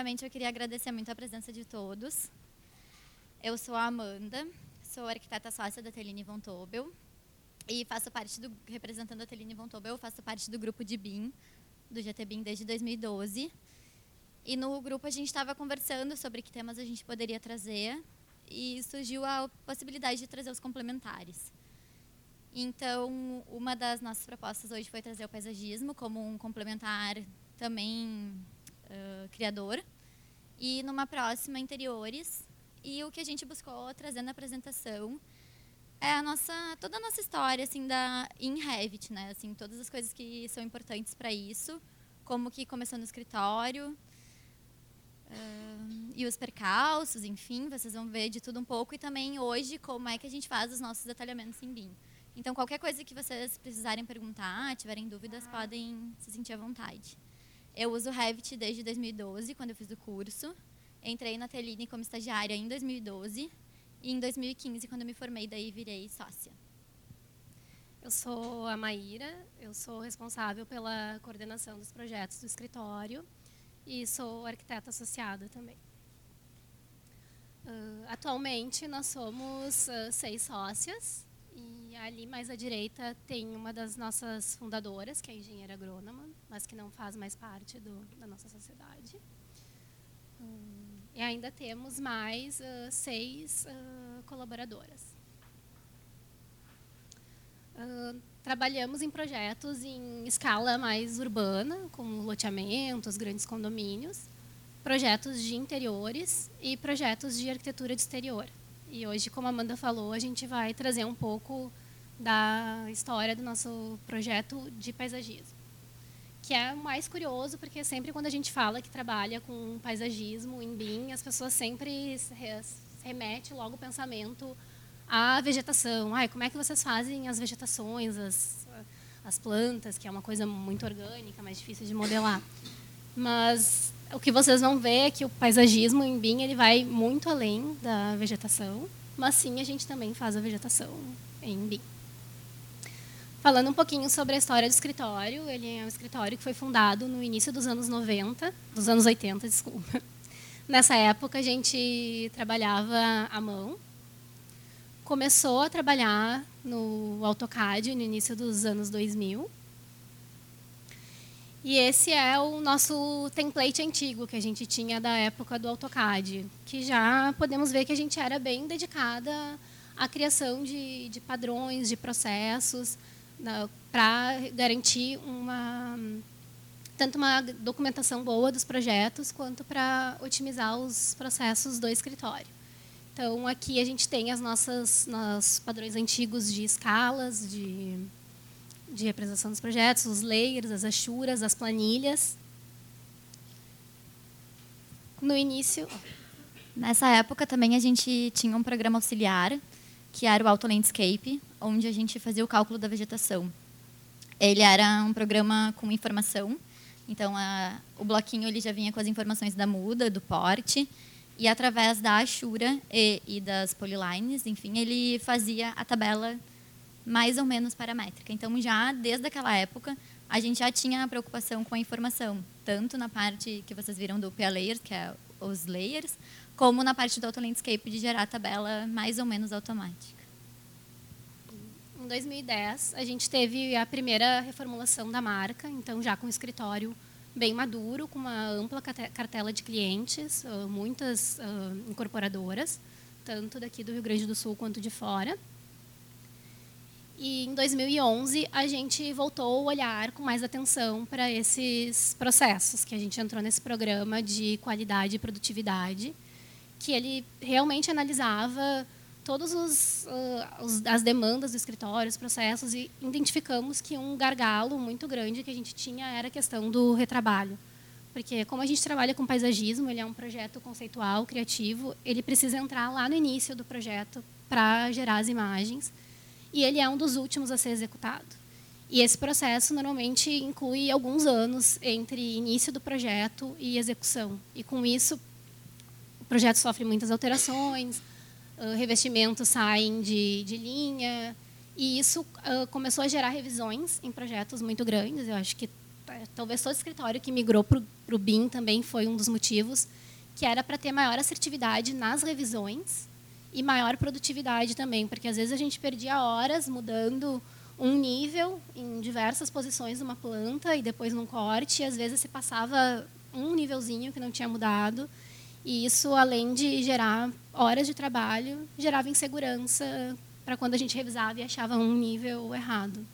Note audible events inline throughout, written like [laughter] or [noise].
Primeiramente, eu queria agradecer muito a presença de todos. Eu sou a Amanda, sou arquiteta sócia da Teline Von Tobel e faço parte do, representando a Teline Von Tobel, faço parte do grupo de BIM, do GT BIM desde 2012. E no grupo a gente estava conversando sobre que temas a gente poderia trazer e surgiu a possibilidade de trazer os complementares. Então, uma das nossas propostas hoje foi trazer o paisagismo como um complementar também uh, criador. E numa próxima, interiores. E o que a gente buscou trazer na apresentação é a nossa toda a nossa história assim da em Revit, né? Assim, todas as coisas que são importantes para isso, como que começou no escritório, uh, e os percalços, enfim, vocês vão ver de tudo um pouco e também hoje como é que a gente faz os nossos detalhamentos em BIM. Então qualquer coisa que vocês precisarem perguntar, tiverem dúvidas, podem se sentir à vontade. Eu uso Revit desde 2012, quando eu fiz o curso. Entrei na Teline como estagiária em 2012 e em 2015, quando eu me formei, daí virei sócia. Eu sou a Maíra, eu sou responsável pela coordenação dos projetos do escritório e sou arquiteta associada também. Uh, atualmente, nós somos uh, seis sócias e ali mais à direita tem uma das nossas fundadoras, que é a engenheira agrônoma, mas que não faz mais parte do, da nossa sociedade. E ainda temos mais uh, seis uh, colaboradoras. Uh, trabalhamos em projetos em escala mais urbana, como loteamentos, grandes condomínios, projetos de interiores e projetos de arquitetura de exterior. E hoje, como a Amanda falou, a gente vai trazer um pouco da história do nosso projeto de paisagismo que é mais curioso, porque sempre quando a gente fala que trabalha com paisagismo em BIM, as pessoas sempre se remete logo o pensamento à vegetação. Ai, como é que vocês fazem as vegetações, as, as plantas, que é uma coisa muito orgânica, mais difícil de modelar. Mas o que vocês vão ver é que o paisagismo em BIM ele vai muito além da vegetação, mas sim a gente também faz a vegetação em BIM. Falando um pouquinho sobre a história do escritório, ele é um escritório que foi fundado no início dos anos 90, dos anos 80, desculpa. [laughs] Nessa época a gente trabalhava à mão. Começou a trabalhar no AutoCAD no início dos anos 2000. E esse é o nosso template antigo que a gente tinha da época do AutoCAD, que já podemos ver que a gente era bem dedicada à criação de, de padrões, de processos, para garantir uma tanto uma documentação boa dos projetos quanto para otimizar os processos do escritório. Então aqui a gente tem as nossas nossos padrões antigos de escalas, de, de representação dos projetos, os layers, as achuras, as planilhas. No início, nessa época também a gente tinha um programa auxiliar que era o Auto Landscape, onde a gente fazia o cálculo da vegetação. Ele era um programa com informação, então a, o bloquinho ele já vinha com as informações da muda, do porte, e através da Ashura e, e das polylines, enfim, ele fazia a tabela mais ou menos paramétrica. Então, já desde aquela época, a gente já tinha a preocupação com a informação, tanto na parte que vocês viram do PA Layers, que é os layers, como na parte do Auto Landscape de gerar a tabela mais ou menos automática. Em 2010, a gente teve a primeira reformulação da marca, então já com o escritório bem maduro, com uma ampla cartela de clientes, muitas incorporadoras, tanto daqui do Rio Grande do Sul quanto de fora. E em 2011 a gente voltou a olhar com mais atenção para esses processos que a gente entrou nesse programa de qualidade e produtividade que ele realmente analisava todas uh, as demandas do escritório, os processos, e identificamos que um gargalo muito grande que a gente tinha era a questão do retrabalho. Porque, como a gente trabalha com paisagismo, ele é um projeto conceitual, criativo, ele precisa entrar lá no início do projeto para gerar as imagens. E ele é um dos últimos a ser executado. E esse processo normalmente inclui alguns anos entre início do projeto e execução. E com isso, o projeto sofre muitas alterações, revestimentos saem de, de linha, e isso uh, começou a gerar revisões em projetos muito grandes. Eu acho que é, talvez todo escritório que migrou para o BIM também foi um dos motivos, que era para ter maior assertividade nas revisões e maior produtividade também, porque às vezes a gente perdia horas mudando um nível em diversas posições uma planta e depois num corte, e às vezes se passava um nívelzinho que não tinha mudado, e isso, além de gerar horas de trabalho, gerava insegurança para quando a gente revisava e achava um nível errado.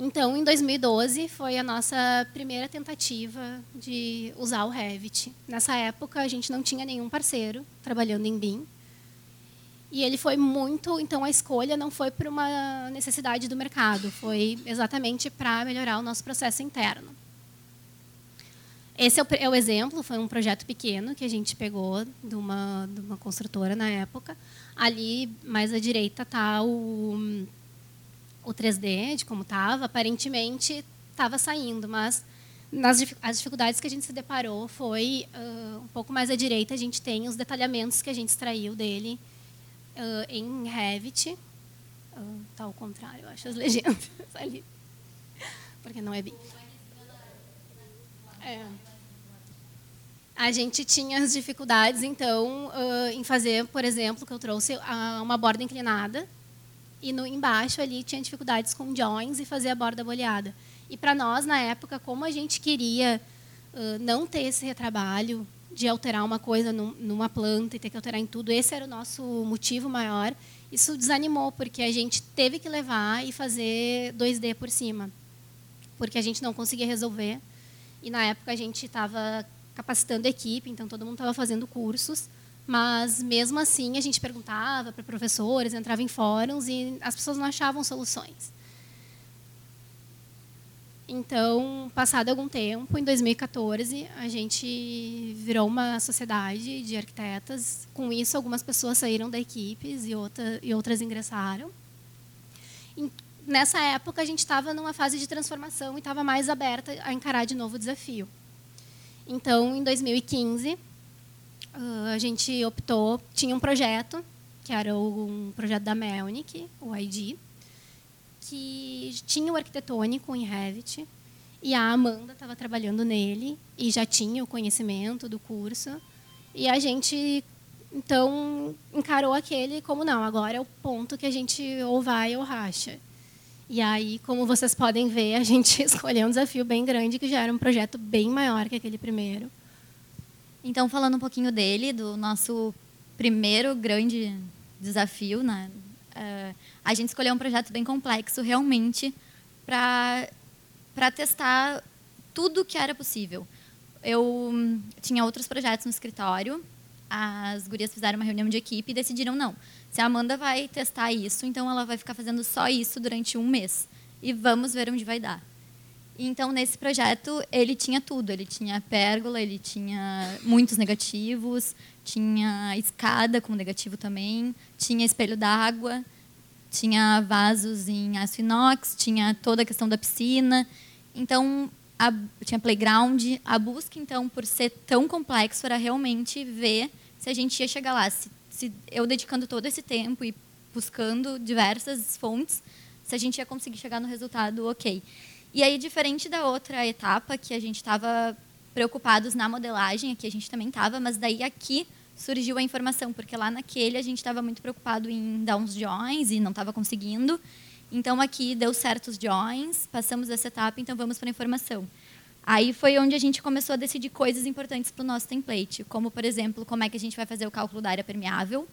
Então, em 2012, foi a nossa primeira tentativa de usar o Revit. Nessa época, a gente não tinha nenhum parceiro trabalhando em BIM. E ele foi muito, então a escolha não foi por uma necessidade do mercado, foi exatamente para melhorar o nosso processo interno. Esse é o, é o, exemplo, foi um projeto pequeno que a gente pegou de uma, de uma construtora na época. Ali, mais à direita, está o, o 3D, de como estava. Aparentemente, estava saindo, mas nas, as dificuldades que a gente se deparou foi, uh, um pouco mais à direita, a gente tem os detalhamentos que a gente extraiu dele uh, em Revit. Uh, ao contrário, eu acho, as legendas [laughs] ali. Porque não é bem... É a gente tinha as dificuldades, então, uh, em fazer, por exemplo, que eu trouxe uh, uma borda inclinada e no embaixo ali tinha dificuldades com joins e fazer a borda boleada. E para nós, na época, como a gente queria uh, não ter esse retrabalho de alterar uma coisa num, numa planta e ter que alterar em tudo, esse era o nosso motivo maior. Isso desanimou, porque a gente teve que levar e fazer 2D por cima, porque a gente não conseguia resolver. E na época a gente estava capacitando a equipe, então todo mundo estava fazendo cursos, mas mesmo assim a gente perguntava para professores, entrava em fóruns e as pessoas não achavam soluções. Então, passado algum tempo, em 2014, a gente virou uma sociedade de arquitetas. Com isso, algumas pessoas saíram da equipe e, outra, e outras ingressaram. E nessa época, a gente estava numa fase de transformação e estava mais aberta a encarar de novo o desafio. Então, em 2015, ah, a gente optou, tinha um projeto, que era um projeto da Melnick, o ID, que tinha o arquitetônico em Revit, e a Amanda estava trabalhando nele e já tinha o conhecimento do curso. E a gente, então, encarou aquele como não, agora é o ponto que a gente ou vai ou racha. E aí, como vocês podem ver, a gente [laughs] escolheu um desafio bem grande, que já era um projeto bem maior que aquele primeiro. Então, falando um pouquinho dele, do nosso primeiro grande desafio, né? Uh, a gente escolheu um projeto bem complexo, realmente, para testar tudo que era possível. Eu tinha outros projetos no escritório, as gurias fizeram uma reunião de equipe e decidiram não se a Amanda vai testar isso, então ela vai ficar fazendo só isso durante um mês. E vamos ver onde vai dar. Então, nesse projeto, ele tinha tudo. Ele tinha pérgola, ele tinha muitos negativos, tinha escada com negativo também, tinha espelho d'água, tinha vasos em aço inox, tinha toda a questão da piscina. Então, a, tinha playground. A busca, então, por ser tão complexo, era realmente ver se a gente ia chegar lá, se se eu dedicando todo esse tempo e buscando diversas fontes, se a gente ia conseguir chegar no resultado ok. E aí, diferente da outra etapa, que a gente estava preocupados na modelagem, aqui a gente também estava, mas daí aqui surgiu a informação, porque lá naquele a gente estava muito preocupado em dar uns joins e não estava conseguindo. Então, aqui deu certos joins, passamos essa etapa, então vamos para a informação. Aí foi onde a gente começou a decidir coisas importantes para o nosso template, como, por exemplo, como é que a gente vai fazer o cálculo da área permeável,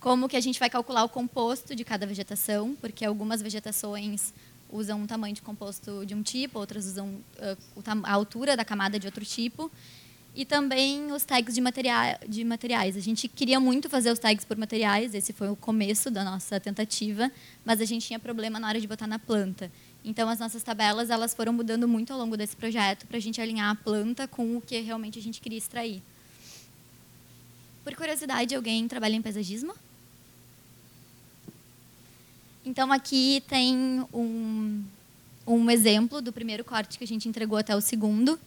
como que a gente vai calcular o composto de cada vegetação, porque algumas vegetações usam um tamanho de composto de um tipo, outras usam uh, a altura da camada de outro tipo, e também os tags de, materia de materiais. A gente queria muito fazer os tags por materiais, esse foi o começo da nossa tentativa, mas a gente tinha problema na hora de botar na planta. Então, as nossas tabelas elas foram mudando muito ao longo desse projeto para a gente alinhar a planta com o que realmente a gente queria extrair. Por curiosidade, alguém trabalha em paisagismo? Então, aqui tem um, um exemplo do primeiro corte que a gente entregou até o segundo.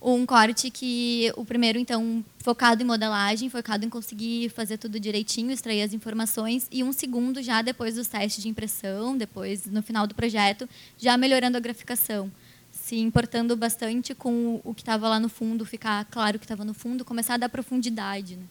Um corte que o primeiro, então, focado em modelagem, focado em conseguir fazer tudo direitinho, extrair as informações, e um segundo já depois dos testes de impressão, depois no final do projeto, já melhorando a graficação, se importando bastante com o que estava lá no fundo, ficar claro que estava no fundo, começar a dar profundidade. Né?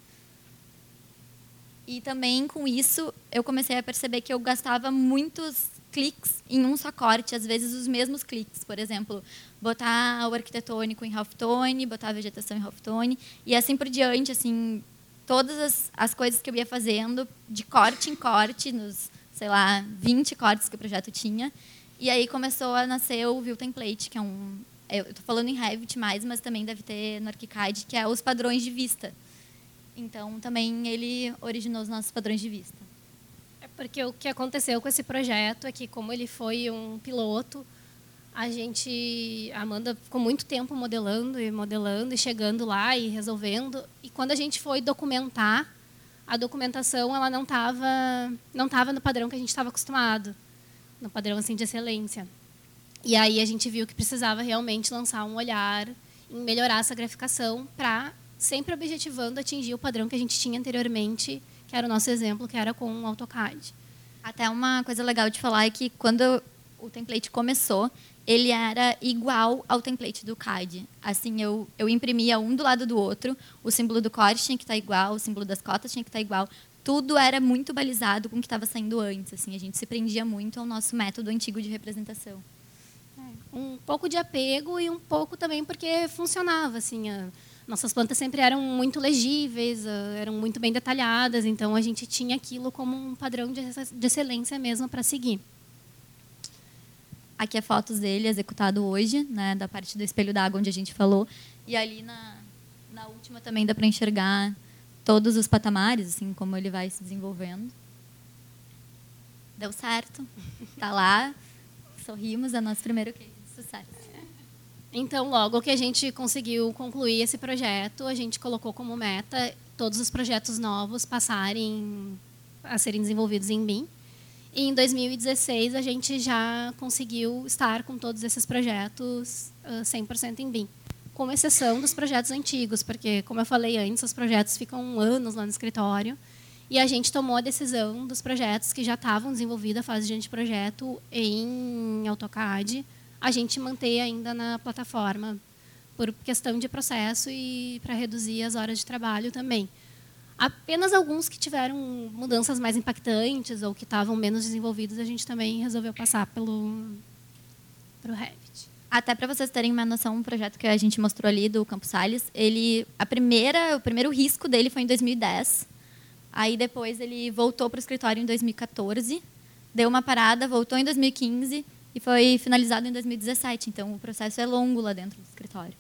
E também com isso eu comecei a perceber que eu gastava muitos cliques em um só corte, às vezes os mesmos cliques, por exemplo, botar o arquitetônico em halftone, botar a vegetação em halftone e assim por diante, assim, todas as, as coisas que eu ia fazendo de corte em corte, nos, sei lá, 20 cortes que o projeto tinha. E aí começou a nascer o View Template, que é um eu estou falando em Revit mais, mas também deve ter no ArchiCAD, que é os padrões de vista. Então, também ele originou os nossos padrões de vista. É porque o que aconteceu com esse projeto é que, como ele foi um piloto, a gente, a Amanda ficou muito tempo modelando e modelando e chegando lá e resolvendo. E quando a gente foi documentar, a documentação ela não estava não tava no padrão que a gente estava acostumado, no padrão assim de excelência. E aí a gente viu que precisava realmente lançar um olhar em melhorar essa graficação para sempre objetivando atingir o padrão que a gente tinha anteriormente que era o nosso exemplo, que era com o AutoCAD. Até uma coisa legal de falar é que quando o template começou, ele era igual ao template do CAD. Assim, eu, eu imprimia um do lado do outro, o símbolo do corte tinha que estar igual, o símbolo das cotas tinha que estar igual. Tudo era muito balizado com o que estava saindo antes. Assim, a gente se prendia muito ao nosso método antigo de representação. É, um pouco de apego e um pouco também porque funcionava. Assim, a nossas plantas sempre eram muito legíveis, ah, eram muito bem detalhadas, então a gente tinha aquilo como um padrão de excelência mesmo para seguir. Aqui é fotos dele executado hoje, né, da parte do espelho d'água onde a gente falou, e ali na, na última também dá para enxergar todos os patamares, assim como ele vai se desenvolvendo. Deu certo, tá lá, sorrimos, é nosso primeiro case de sucesso. Então, logo que a gente conseguiu concluir esse projeto, a gente colocou como meta todos os projetos novos passarem a serem desenvolvidos em BIM. E em 2016 a gente já conseguiu estar com todos esses projetos 100% em BIM, com exceção dos projetos antigos, porque como eu falei antes, os projetos ficam anos lá no escritório. E a gente tomou a decisão dos projetos que já estavam desenvolvidos a fase de anteprojeto em AutoCAD a gente manter ainda na plataforma por questão de processo e para reduzir as horas de trabalho também. Apenas alguns que tiveram mudanças mais impactantes ou que estavam menos desenvolvidos, a gente também resolveu passar pelo para o Revit. Até para vocês terem uma noção, um projeto que a gente mostrou ali do Campos Salles, ele a primeira, o primeiro risco dele foi em 2010. Aí depois ele voltou para o escritório em 2014, deu uma parada, voltou em 2015 e foi finalizado em 2017. Então, o processo é longo lá dentro do escritório.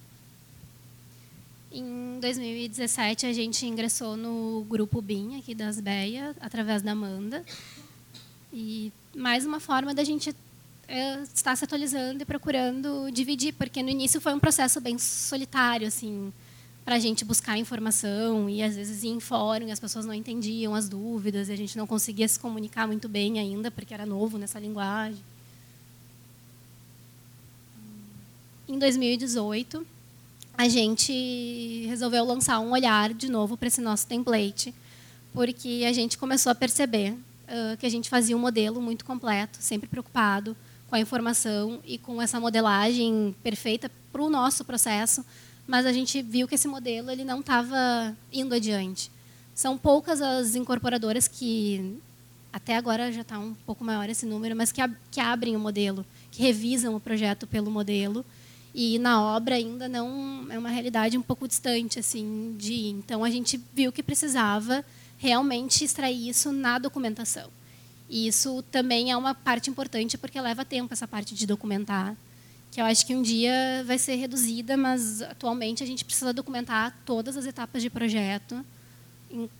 Em 2017, a gente ingressou no grupo BIM aqui das BEA, através da Amanda. E mais uma forma da gente é, estar se atualizando e procurando dividir, porque no início foi um processo bem solitário, assim, para a gente buscar informação e às vezes ir em fórum e as pessoas não entendiam as dúvidas e a gente não conseguia se comunicar muito bem ainda, porque era novo nessa linguagem. Em 2018, a gente resolveu lançar um olhar de novo para esse nosso template, porque a gente começou a perceber uh, que a gente fazia um modelo muito completo, sempre preocupado com a informação e com essa modelagem perfeita para o nosso processo, mas a gente viu que esse modelo ele não estava indo adiante. São poucas as incorporadoras que até agora já está um pouco maior esse número, mas que, ab que abrem o modelo, que revisam o projeto pelo modelo e na obra ainda não é uma realidade um pouco distante assim de ir. então a gente viu que precisava realmente extrair isso na documentação e isso também é uma parte importante porque leva tempo essa parte de documentar que eu acho que um dia vai ser reduzida mas atualmente a gente precisa documentar todas as etapas de projeto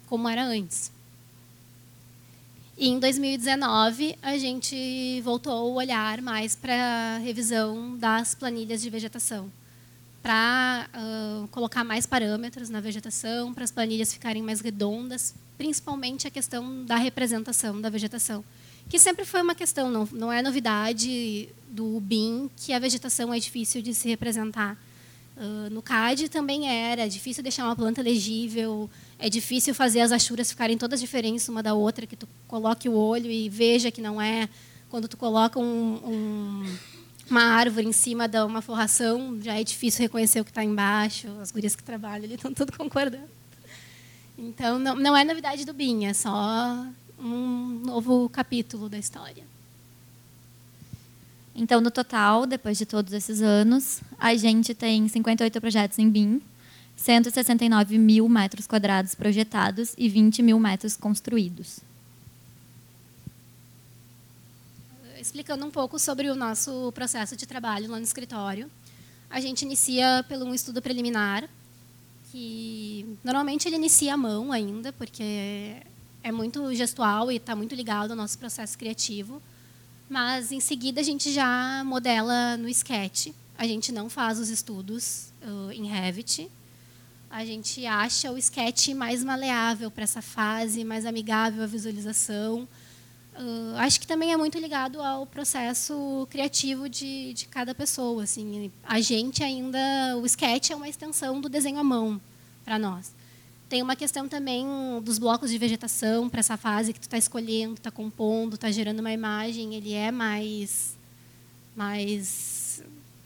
como era antes e em 2019, a gente voltou o olhar mais para a revisão das planilhas de vegetação, para uh, colocar mais parâmetros na vegetação, para as planilhas ficarem mais redondas, principalmente a questão da representação da vegetação, que sempre foi uma questão, não, não é novidade do BIM que a vegetação é difícil de se representar. Uh, no CAD também era, difícil deixar uma planta legível, é difícil fazer as achuras ficarem todas diferentes uma da outra, que tu coloque o olho e veja que não é. Quando tu coloca um, um, uma árvore em cima de uma forração, já é difícil reconhecer o que está embaixo. As gurias que trabalham ali [laughs] estão tudo concordando. Então, não, não é novidade do BIM, é só um novo capítulo da história. Então, no total, depois de todos esses anos, a gente tem 58 projetos em BIM, 169 mil metros quadrados projetados e 20 mil metros construídos. Explicando um pouco sobre o nosso processo de trabalho lá no escritório, a gente inicia pelo um estudo preliminar, que normalmente ele inicia à mão ainda, porque é muito gestual e está muito ligado ao nosso processo criativo. Mas em seguida a gente já modela no Sketch. A gente não faz os estudos uh, em Revit. A gente acha o Sketch mais maleável para essa fase, mais amigável à visualização. Uh, acho que também é muito ligado ao processo criativo de, de cada pessoa. Assim, a gente ainda, o Sketch é uma extensão do desenho à mão para nós. Tem uma questão também dos blocos de vegetação para essa fase que tu está escolhendo, está compondo, está gerando uma imagem. Ele é mais, mais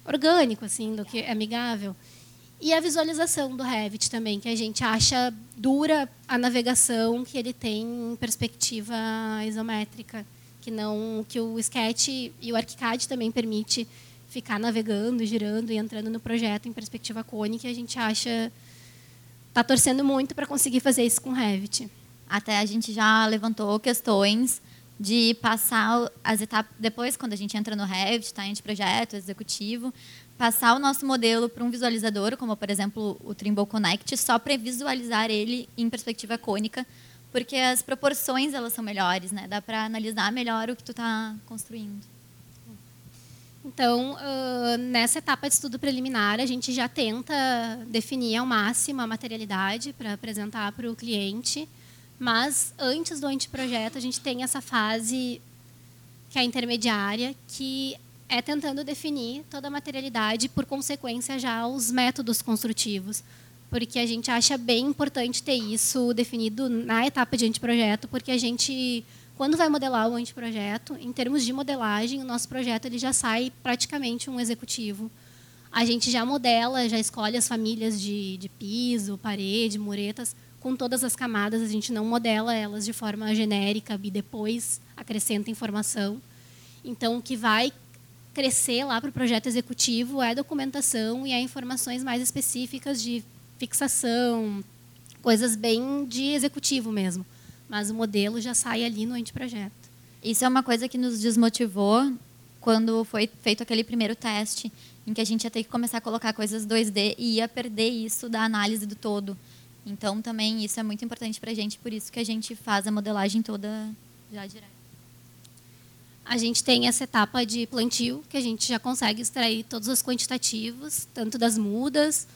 orgânico assim do que amigável. E a visualização do Revit também, que a gente acha dura a navegação que ele tem em perspectiva isométrica, que não que o Sketch e o ArchiCAD também permite ficar navegando, girando e entrando no projeto em perspectiva cônica, a gente acha está torcendo muito para conseguir fazer isso com o Revit. Até a gente já levantou questões de passar as etapas depois quando a gente entra no Revit, está em projeto executivo, passar o nosso modelo para um visualizador, como por exemplo o Trimble Connect, só para visualizar ele em perspectiva cônica, porque as proporções elas são melhores, né? Dá para analisar melhor o que tu está construindo. Então, nessa etapa de estudo preliminar, a gente já tenta definir ao máximo a materialidade para apresentar para o cliente, mas antes do anteprojeto, a gente tem essa fase que é a intermediária, que é tentando definir toda a materialidade, por consequência, já os métodos construtivos. Porque a gente acha bem importante ter isso definido na etapa de anteprojeto, porque a gente quando vai modelar o anteprojeto, em termos de modelagem, o nosso projeto ele já sai praticamente um executivo. A gente já modela, já escolhe as famílias de, de piso, parede, muretas, com todas as camadas. A gente não modela elas de forma genérica e depois acrescenta informação. Então, o que vai crescer lá para o projeto executivo é documentação e é informações mais específicas de fixação, coisas bem de executivo mesmo mas o modelo já sai ali no anteprojeto. Isso é uma coisa que nos desmotivou quando foi feito aquele primeiro teste, em que a gente ia ter que começar a colocar coisas 2D e ia perder isso da análise do todo. Então, também isso é muito importante para a gente, por isso que a gente faz a modelagem toda já direto. A gente tem essa etapa de plantio, que a gente já consegue extrair todos os quantitativos, tanto das mudas,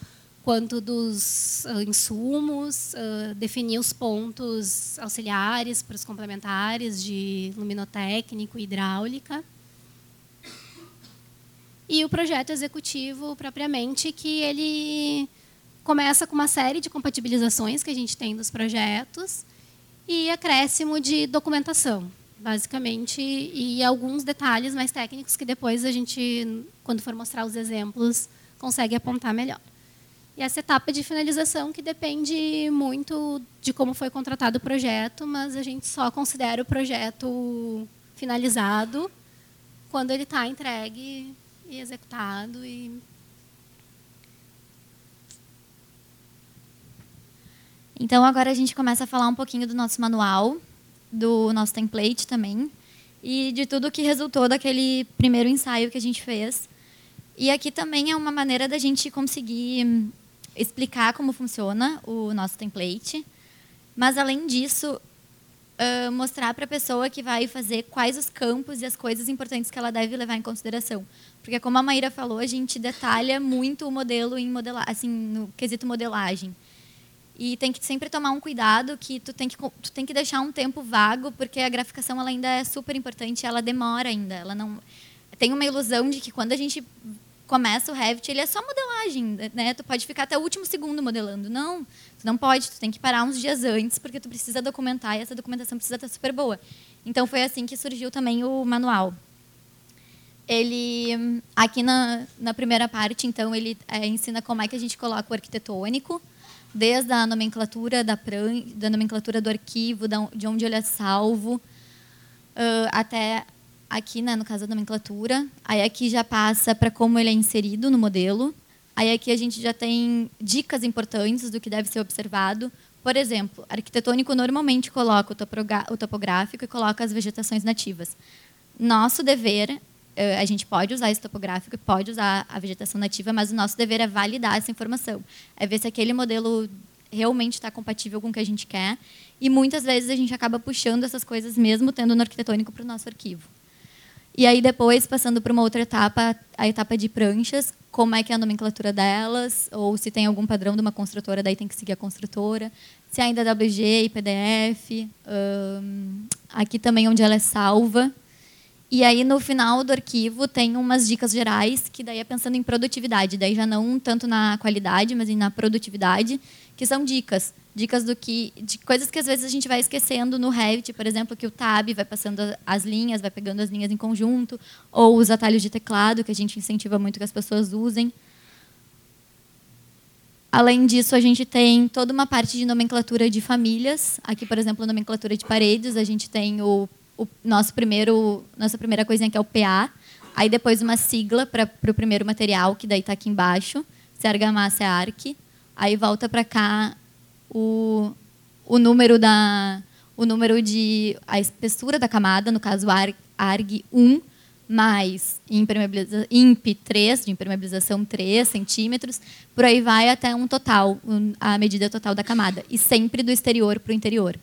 quanto dos uh, insumos, uh, definir os pontos auxiliares para os complementares de luminotécnico e hidráulica. E o projeto executivo, propriamente, que ele começa com uma série de compatibilizações que a gente tem dos projetos e acréscimo de documentação, basicamente, e alguns detalhes mais técnicos que depois a gente, quando for mostrar os exemplos, consegue apontar melhor. E essa etapa de finalização que depende muito de como foi contratado o projeto, mas a gente só considera o projeto finalizado quando ele está entregue e executado. E... Então agora a gente começa a falar um pouquinho do nosso manual, do nosso template também, e de tudo que resultou daquele primeiro ensaio que a gente fez. E aqui também é uma maneira da gente conseguir explicar como funciona o nosso template, mas além disso, uh, mostrar para a pessoa que vai fazer quais os campos e as coisas importantes que ela deve levar em consideração. Porque, como a Maíra falou, a gente detalha muito o modelo em modelar, assim, no quesito modelagem. E tem que sempre tomar um cuidado que tu tem que, tu tem que deixar um tempo vago, porque a graficação ela ainda é super importante, ela demora ainda. Ela não tem uma ilusão de que quando a gente começa o Revit, ele é só modelagem, né? Tu pode ficar até o último segundo modelando. Não, tu não pode, tu tem que parar uns dias antes, porque tu precisa documentar e essa documentação precisa estar super boa. Então foi assim que surgiu também o manual. Ele aqui na, na primeira parte, então ele é, ensina como é que a gente coloca o arquitetônico, desde a nomenclatura da, pran da nomenclatura do arquivo, de onde ele é salvo, uh, até aqui, né, no caso da nomenclatura. Aí aqui já passa para como ele é inserido no modelo. Aí aqui a gente já tem dicas importantes do que deve ser observado. Por exemplo, arquitetônico normalmente coloca o topográfico e coloca as vegetações nativas. Nosso dever, a gente pode usar esse topográfico pode usar a vegetação nativa, mas o nosso dever é validar essa informação. É ver se aquele modelo realmente está compatível com o que a gente quer. E muitas vezes a gente acaba puxando essas coisas mesmo tendo no arquitetônico para o nosso arquivo. E aí depois, passando para uma outra etapa, a etapa de pranchas, como é que é a nomenclatura delas, ou se tem algum padrão de uma construtora, daí tem que seguir a construtora. Se ainda é WG PDF. Um, aqui também onde ela é salva. E aí, no final do arquivo, tem umas dicas gerais, que daí é pensando em produtividade. Daí já não tanto na qualidade, mas na produtividade, que são dicas dicas do que de coisas que às vezes a gente vai esquecendo no Revit, por exemplo, que o tab vai passando as linhas, vai pegando as linhas em conjunto, ou os atalhos de teclado que a gente incentiva muito que as pessoas usem. Além disso, a gente tem toda uma parte de nomenclatura de famílias. Aqui, por exemplo, nomenclatura de paredes, a gente tem o, o nosso primeiro, nossa primeira coisinha que é o PA. Aí depois uma sigla para o primeiro material, que daí está aqui embaixo, se é argamassa é arc. Aí volta para cá o, o número da o número de a espessura da camada, no caso ARG 1 mais IMP 3, de impermeabilização 3 centímetros, por aí vai até um total, a medida total da camada, e sempre do exterior para o interior.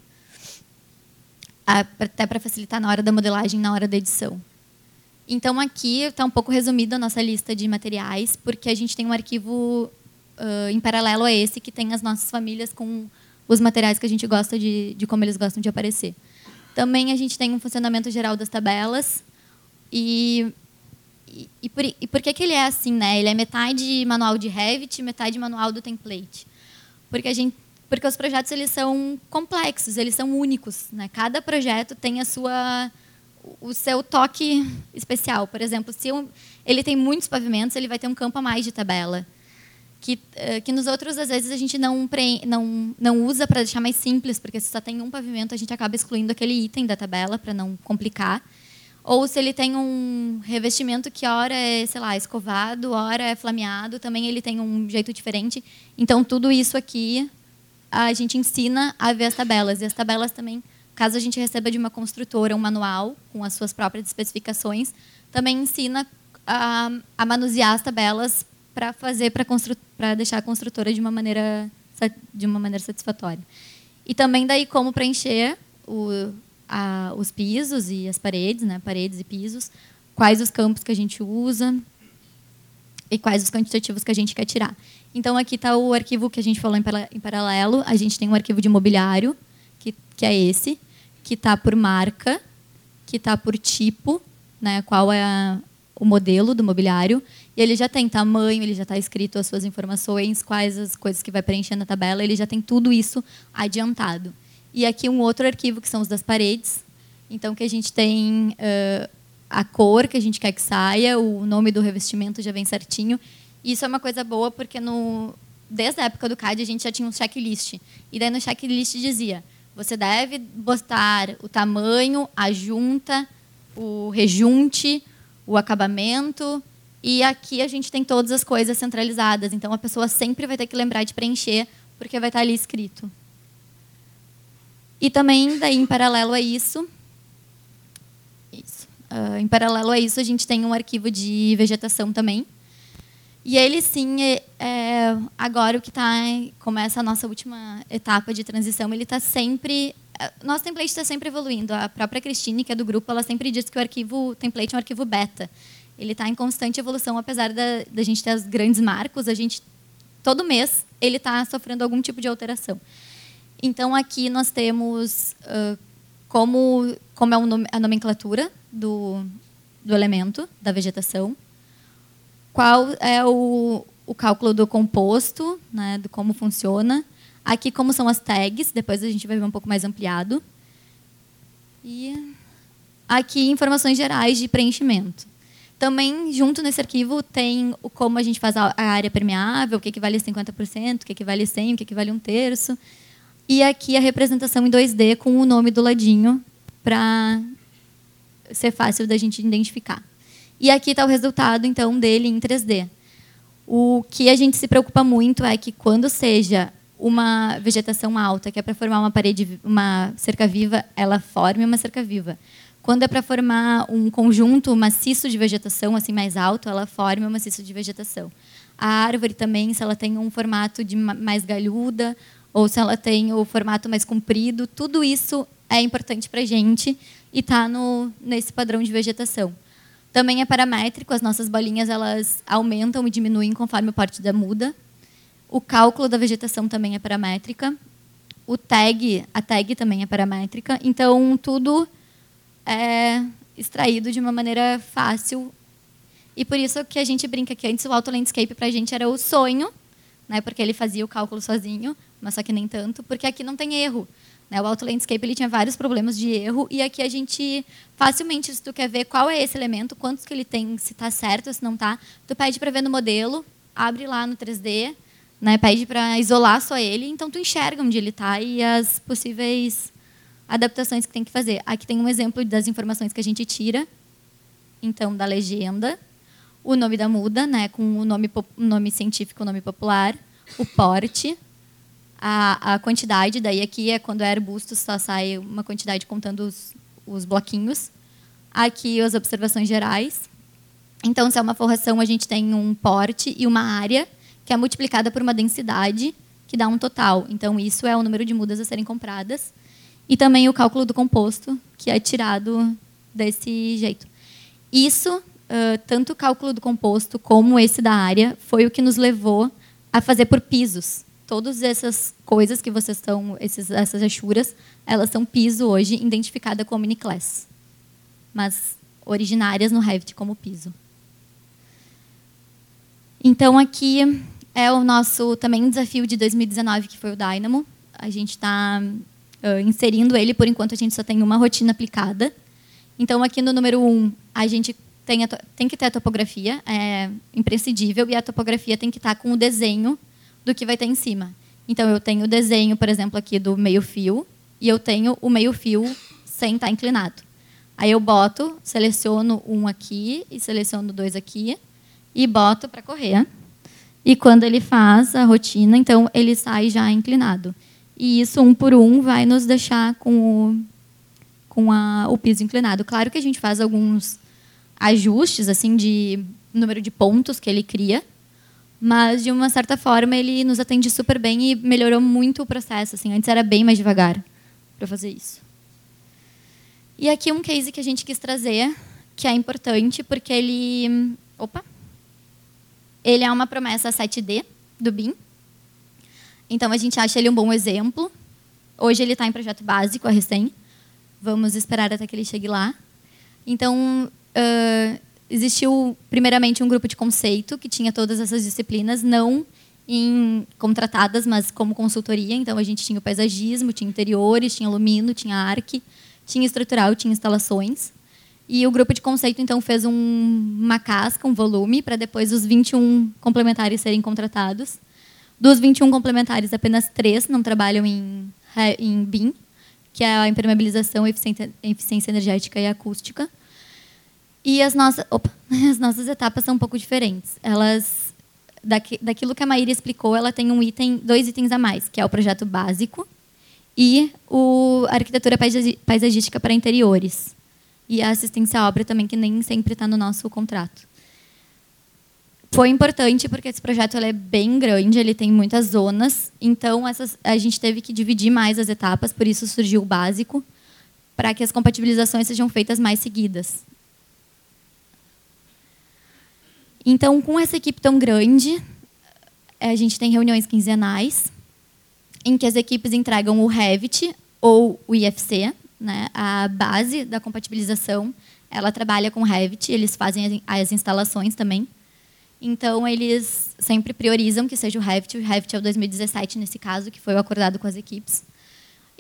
Até para facilitar na hora da modelagem, na hora da edição. Então, aqui está um pouco resumida a nossa lista de materiais, porque a gente tem um arquivo uh, em paralelo a esse, que tem as nossas famílias com os materiais que a gente gosta de, de como eles gostam de aparecer. Também a gente tem um funcionamento geral das tabelas. E, e, e, por, e por que, que ele é assim? Né? Ele é metade manual de Revit, metade manual do template. Porque, a gente, porque os projetos eles são complexos, eles são únicos. Né? Cada projeto tem a sua, o seu toque especial. Por exemplo, se um, ele tem muitos pavimentos, ele vai ter um campo a mais de tabela que, eh, que nos outros, às vezes, a gente não, não, não usa para deixar mais simples, porque se só tem um pavimento, a gente acaba excluindo aquele item da tabela para não complicar. Ou se ele tem um revestimento que ora é, sei lá, escovado, ora é flameado, também ele tem um jeito diferente. Então, tudo isso aqui a gente ensina a ver as tabelas. E as tabelas também, caso a gente receba de uma construtora um manual com as suas próprias especificações, também ensina a, a manusear as tabelas para fazer para deixar a construtora de uma maneira de uma maneira satisfatória. E também daí como preencher o, a, os pisos e as paredes, né, paredes e pisos, quais os campos que a gente usa e quais os quantitativos que a gente quer tirar. Então aqui está o arquivo que a gente falou em, paralelo. A gente tem um arquivo de mobiliário que, que é esse, que está por marca, que está por tipo, né, qual é a, o modelo do mobiliário e ele já tem tamanho, ele já está escrito as suas informações, quais as coisas que vai preencher na tabela, ele já tem tudo isso adiantado. E aqui um outro arquivo que são os das paredes, então que a gente tem uh, a cor que a gente quer que saia, o nome do revestimento já vem certinho. Isso é uma coisa boa porque no desde a época do CAD a gente já tinha um checklist. E daí no checklist dizia: você deve botar o tamanho, a junta, o rejunte, o acabamento, e aqui a gente tem todas as coisas centralizadas, então a pessoa sempre vai ter que lembrar de preencher, porque vai estar ali escrito. E também, daí, em paralelo a isso, isso uh, em paralelo a isso, a gente tem um arquivo de vegetação também. E ele, sim, é, é agora o que está, começa a nossa última etapa de transição, ele está sempre é, nosso template está sempre evoluindo. A própria Cristine, que é do grupo, ela sempre diz que o arquivo o template é um arquivo beta ele está em constante evolução, apesar da, da gente ter os grandes marcos, a gente todo mês ele está sofrendo algum tipo de alteração. Então, aqui nós temos uh, como, como é a nomenclatura do, do elemento, da vegetação, qual é o, o cálculo do composto, né, de como funciona. Aqui, como são as tags, depois a gente vai ver um pouco mais ampliado. E aqui, informações gerais de preenchimento. Também, junto nesse arquivo, tem o como a gente faz a área permeável, o que equivale a 50%, o que equivale a 100%, o que equivale a um terço. E aqui a representação em 2D com o nome do ladinho, para ser fácil da gente identificar. E aqui está o resultado, então, dele em 3D. O que a gente se preocupa muito é que quando seja uma vegetação alta, que é para formar uma parede, uma cerca viva, ela forme uma cerca viva. Quando é para formar um conjunto maciço de vegetação assim mais alto, ela forma um maciço de vegetação. A árvore também, se ela tem um formato de mais galhuda ou se ela tem o formato mais comprido, tudo isso é importante para a gente e está nesse padrão de vegetação. Também é paramétrico, as nossas bolinhas elas aumentam e diminuem conforme o porte da muda. O cálculo da vegetação também é paramétrica. O tag, a tag também é paramétrica. Então, tudo é extraído de uma maneira fácil. E por isso que a gente brinca que antes o Auto Landscape para a gente era o sonho, né, porque ele fazia o cálculo sozinho, mas só que nem tanto, porque aqui não tem erro. Né? O Auto Landscape ele tinha vários problemas de erro e aqui a gente facilmente, se tu quer ver qual é esse elemento, quantos que ele tem, se está certo se não está, tu pede para ver no modelo, abre lá no 3D, né? pede para isolar só ele, então tu enxerga onde ele está e as possíveis adaptações que tem que fazer. Aqui tem um exemplo das informações que a gente tira, então da legenda, o nome da muda, né, com o nome, nome científico, o nome popular, o porte, a, a quantidade, daí aqui é quando é arbusto, só sai uma quantidade contando os, os bloquinhos. Aqui as observações gerais. Então, se é uma forração, a gente tem um porte e uma área que é multiplicada por uma densidade, que dá um total. Então, isso é o número de mudas a serem compradas. E também o cálculo do composto, que é tirado desse jeito. Isso, tanto o cálculo do composto como esse da área, foi o que nos levou a fazer por pisos todas essas coisas que vocês estão, esses, essas achuras, elas são piso hoje, identificada como Uniclass. Mas originárias no Revit como piso. Então, aqui é o nosso também desafio de 2019, que foi o Dynamo. A gente está uh, inserindo ele, por enquanto a gente só tem uma rotina aplicada. Então, aqui no número 1, um, a gente tem, tem que ter a topografia, é imprescindível, e a topografia tem que estar com o desenho do que vai ter em cima. Então, eu tenho o desenho, por exemplo, aqui do meio-fio, e eu tenho o meio-fio sem estar inclinado. Aí eu boto, seleciono um aqui e seleciono dois aqui, e boto para correr. E quando ele faz a rotina, então ele sai já inclinado. E isso, um por um, vai nos deixar com o, com a, o piso inclinado. Claro que a gente faz alguns ajustes assim de número de pontos que ele cria, mas de uma certa forma ele nos atende super bem e melhorou muito o processo. Assim, antes era bem mais devagar para fazer isso. E aqui um case que a gente quis trazer, que é importante porque ele, opa, ele é uma promessa 7D do BIM. Então a gente acha ele um bom exemplo. Hoje ele está em projeto básico, a recém. Vamos esperar até que ele chegue lá. Então uh, existiu primeiramente um grupo de conceito que tinha todas essas disciplinas, não em contratadas, mas como consultoria. Então a gente tinha o paisagismo, tinha interiores, tinha alumínio, tinha arque, tinha estrutural, tinha instalações. E o grupo de conceito então fez um, uma casca, um volume, para depois os 21 complementares serem contratados. Dos 21 complementares, apenas três não trabalham em, em BIM, que é a impermeabilização, eficiência, eficiência energética e acústica. E as nossas, opa, [laughs] as nossas etapas são um pouco diferentes. Elas, daqui, daquilo que a Maíra explicou, ela tem um item, dois itens a mais, que é o projeto básico e o, a arquitetura paisagística para interiores. E a assistência à obra também, que nem sempre está no nosso contrato. Foi importante porque esse projeto é bem grande, ele tem muitas zonas, então essas, a gente teve que dividir mais as etapas, por isso surgiu o básico, para que as compatibilizações sejam feitas mais seguidas. Então, com essa equipe tão grande, a gente tem reuniões quinzenais, em que as equipes entregam o Revit ou o IFC, né, a base da compatibilização. Ela trabalha com Revit, eles fazem as instalações também. Então, eles sempre priorizam que seja o Revit. O Revit é o 2017, nesse caso, que foi o acordado com as equipes.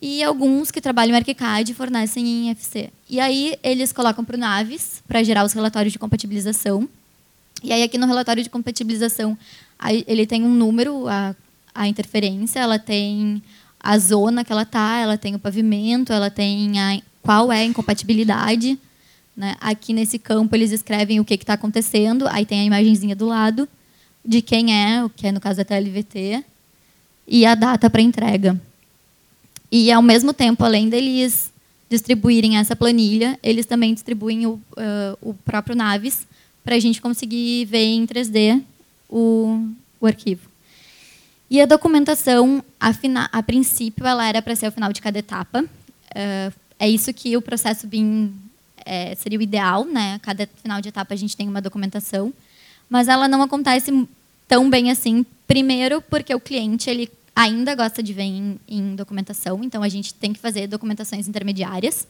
E alguns que trabalham em ArchiCAD fornecem em IFC. E aí, eles colocam para o Naves, para gerar os relatórios de compatibilização. E aí, aqui no relatório de compatibilização, ele tem um número, a, a interferência, ela tem a zona que ela está, ela tem o pavimento, ela tem a, qual é a incompatibilidade. Né? Aqui nesse campo eles escrevem o que está acontecendo, aí tem a imagenzinha do lado de quem é, o que é no caso da TLVT, e a data para entrega. E ao mesmo tempo, além deles distribuírem essa planilha, eles também distribuem o, uh, o próprio Naves para a gente conseguir ver em 3D o, o arquivo. E a documentação, a, fina, a princípio, ela era para ser o final de cada etapa. Uh, é isso que o processo BIM é, seria o ideal, né? Cada final de etapa a gente tem uma documentação, mas ela não acontece tão bem assim. Primeiro, porque o cliente ele ainda gosta de ver em, em documentação, então a gente tem que fazer documentações intermediárias.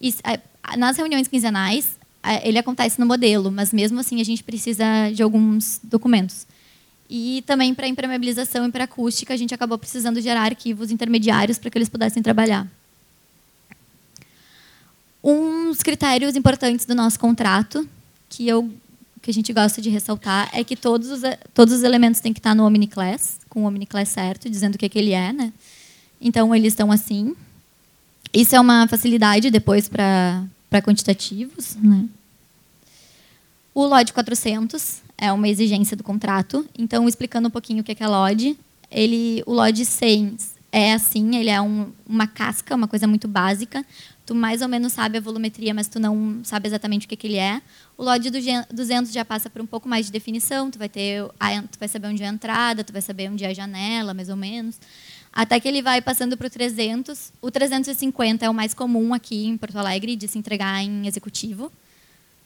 E, é, nas reuniões quinzenais, ele acontece no modelo, mas mesmo assim a gente precisa de alguns documentos. E também para impermeabilização e para acústica, a gente acabou precisando gerar arquivos intermediários para que eles pudessem trabalhar. Uns critérios importantes do nosso contrato, que, eu, que a gente gosta de ressaltar, é que todos os, todos os elementos têm que estar no OmniClass, com o OmniClass certo, dizendo o que, é que ele é. Né? Então, eles estão assim. Isso é uma facilidade depois para quantitativos. Né? O LOD 400 é uma exigência do contrato. Então, explicando um pouquinho o que é LOD, ele, o LOD 100 é assim, ele é um, uma casca, uma coisa muito básica. Tu mais ou menos sabe a volumetria, mas tu não sabe exatamente o que, que ele é. O LOD 200 já passa por um pouco mais de definição. Tu vai ter, tu vai saber onde é a entrada, tu vai saber onde é a janela, mais ou menos. Até que ele vai passando para o 300. O 350 é o mais comum aqui em Porto Alegre de se entregar em executivo.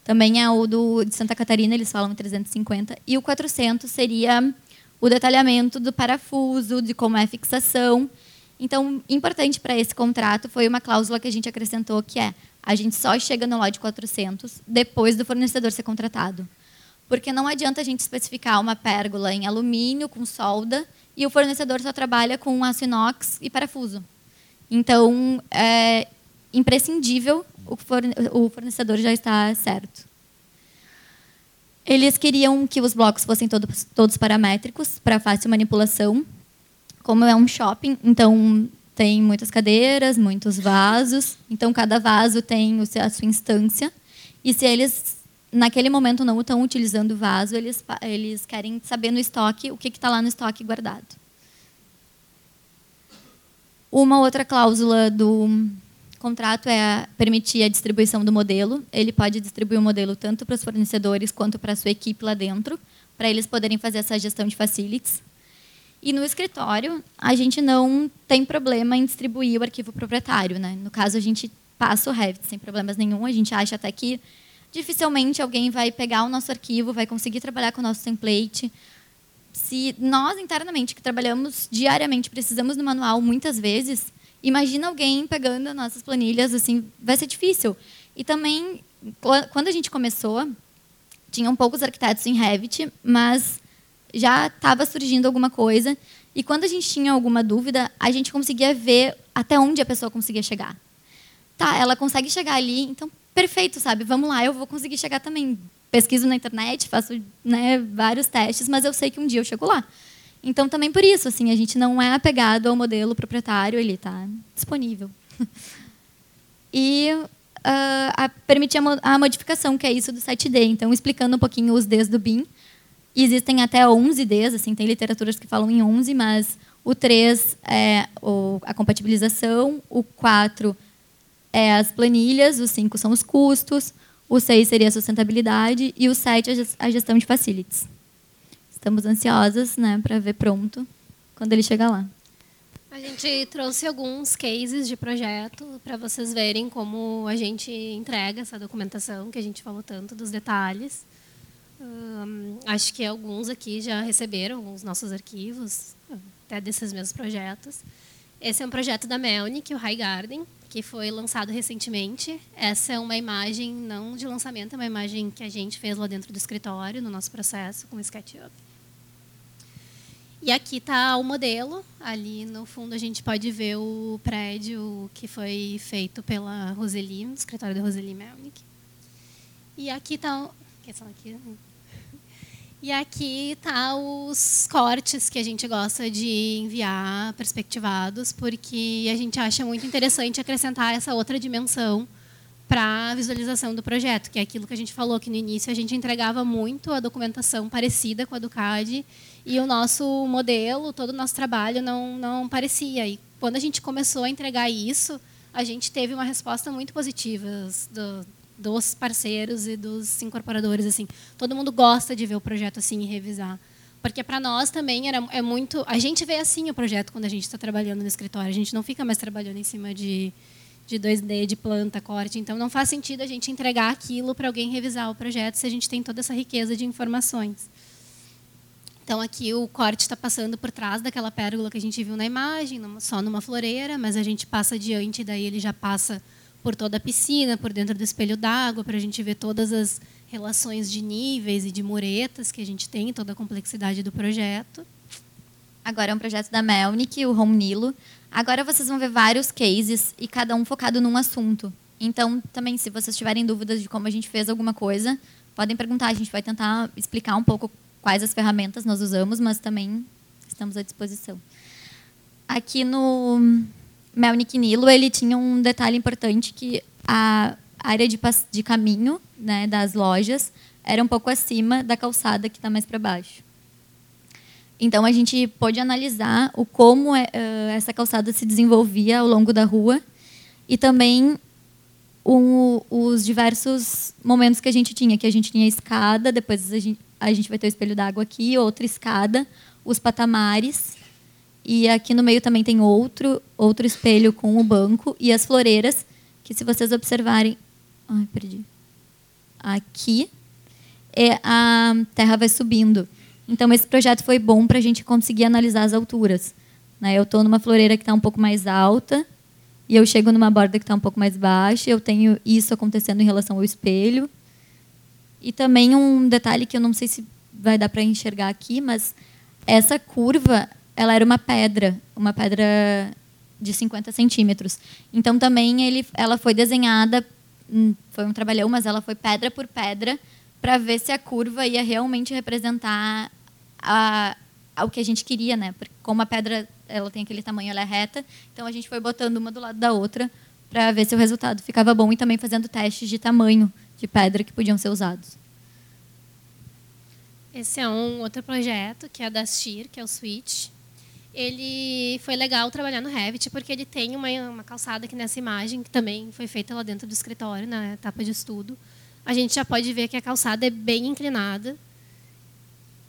Também é o do, de Santa Catarina, eles falam 350. E o 400 seria o detalhamento do parafuso, de como é a fixação. Então, importante para esse contrato foi uma cláusula que a gente acrescentou, que é a gente só chega no lote 400 depois do fornecedor ser contratado. Porque não adianta a gente especificar uma pérgola em alumínio com solda e o fornecedor só trabalha com aço inox e parafuso. Então, é imprescindível o fornecedor já está certo. Eles queriam que os blocos fossem todos, todos paramétricos para fácil manipulação. Como é um shopping, então tem muitas cadeiras, muitos vasos. Então cada vaso tem a sua instância. E se eles naquele momento não estão utilizando o vaso, eles eles querem saber no estoque o que está lá no estoque guardado. Uma outra cláusula do contrato é permitir a distribuição do modelo. Ele pode distribuir o modelo tanto para os fornecedores quanto para a sua equipe lá dentro, para eles poderem fazer essa gestão de facilities. E no escritório, a gente não tem problema em distribuir o arquivo proprietário. Né? No caso, a gente passa o Revit sem problemas nenhum. A gente acha até que dificilmente alguém vai pegar o nosso arquivo, vai conseguir trabalhar com o nosso template. Se nós, internamente, que trabalhamos diariamente, precisamos do manual muitas vezes, Imagina alguém pegando nossas planilhas, assim, vai ser difícil. E também, quando a gente começou, tinham poucos arquitetos em Revit, mas já estava surgindo alguma coisa. E quando a gente tinha alguma dúvida, a gente conseguia ver até onde a pessoa conseguia chegar. Tá, ela consegue chegar ali, então perfeito, sabe? Vamos lá, eu vou conseguir chegar também. Pesquiso na internet, faço né, vários testes, mas eu sei que um dia eu chego lá. Então, também por isso, assim, a gente não é apegado ao modelo proprietário, ele está disponível. [laughs] e uh, a, permitir a, a, modificação, que é isso do 7D. Então, explicando um pouquinho os Ds do BIM, existem até 11 Ds, assim, tem literaturas que falam em 11, mas o 3 é o, a compatibilização, o 4 é as planilhas, os 5 são os custos, o 6 seria a sustentabilidade e o 7 a gestão de facilities. Estamos ansiosas né, para ver pronto quando ele chegar lá. A gente trouxe alguns cases de projeto para vocês verem como a gente entrega essa documentação, que a gente falou tanto dos detalhes. Acho que alguns aqui já receberam os nossos arquivos, até desses mesmos projetos. Esse é um projeto da Melnick, o High Garden, que foi lançado recentemente. Essa é uma imagem, não de lançamento, é uma imagem que a gente fez lá dentro do escritório, no nosso processo, com o SketchUp. E aqui está o modelo. Ali no fundo a gente pode ver o prédio que foi feito pela Roseli, no escritório da Roseli Melnick. E aqui está. E aqui tá os cortes que a gente gosta de enviar perspectivados, porque a gente acha muito interessante acrescentar essa outra dimensão para a visualização do projeto, que é aquilo que a gente falou que no início a gente entregava muito a documentação parecida com a do CAD e o nosso modelo, todo o nosso trabalho não, não parecia. E quando a gente começou a entregar isso, a gente teve uma resposta muito positiva do, dos parceiros e dos incorporadores. assim Todo mundo gosta de ver o projeto assim e revisar. Porque para nós também era, é muito. A gente vê assim o projeto quando a gente está trabalhando no escritório. A gente não fica mais trabalhando em cima de, de 2D, de planta, corte. Então não faz sentido a gente entregar aquilo para alguém revisar o projeto se a gente tem toda essa riqueza de informações. Então, aqui o corte está passando por trás daquela pérgola que a gente viu na imagem, só numa floreira, mas a gente passa adiante, daí ele já passa por toda a piscina, por dentro do espelho d'água, para a gente ver todas as relações de níveis e de muretas que a gente tem, toda a complexidade do projeto. Agora é um projeto da Melnick, o Home Nilo. Agora vocês vão ver vários cases e cada um focado num assunto. Então, também, se vocês tiverem dúvidas de como a gente fez alguma coisa, podem perguntar. A gente vai tentar explicar um pouco quais as ferramentas nós usamos, mas também estamos à disposição. Aqui no Melnick Nilo, ele tinha um detalhe importante que a área de, de caminho né, das lojas era um pouco acima da calçada que está mais para baixo. Então a gente pôde analisar o como é, essa calçada se desenvolvia ao longo da rua e também um, os diversos momentos que a gente tinha, que a gente tinha escada, depois a gente, a gente vai ter o espelho d'água aqui, outra escada, os patamares. E aqui no meio também tem outro, outro espelho com o banco e as floreiras, que se vocês observarem... Ai, perdi. Aqui, é, a terra vai subindo. Então, esse projeto foi bom para a gente conseguir analisar as alturas. Né? Eu estou numa floreira que está um pouco mais alta, e eu chego numa borda que está um pouco mais baixa, eu tenho isso acontecendo em relação ao espelho. E também um detalhe que eu não sei se vai dar para enxergar aqui, mas essa curva, ela era uma pedra, uma pedra de 50 centímetros. Então também ele, ela foi desenhada, hum, foi um trabalhão, mas ela foi pedra por pedra para ver se a curva ia realmente representar a, que a gente queria, né? Porque como a pedra ela tem aquele tamanho, ela é reta, então a gente foi botando uma do lado da outra para ver se o resultado ficava bom e também fazendo testes de tamanho de pedra que podiam ser usados. Esse é um outro projeto, que é da STIR, que é o Switch. Ele foi legal trabalhar no Revit, porque ele tem uma, uma calçada aqui nessa imagem, que também foi feita lá dentro do escritório, na etapa de estudo. A gente já pode ver que a calçada é bem inclinada.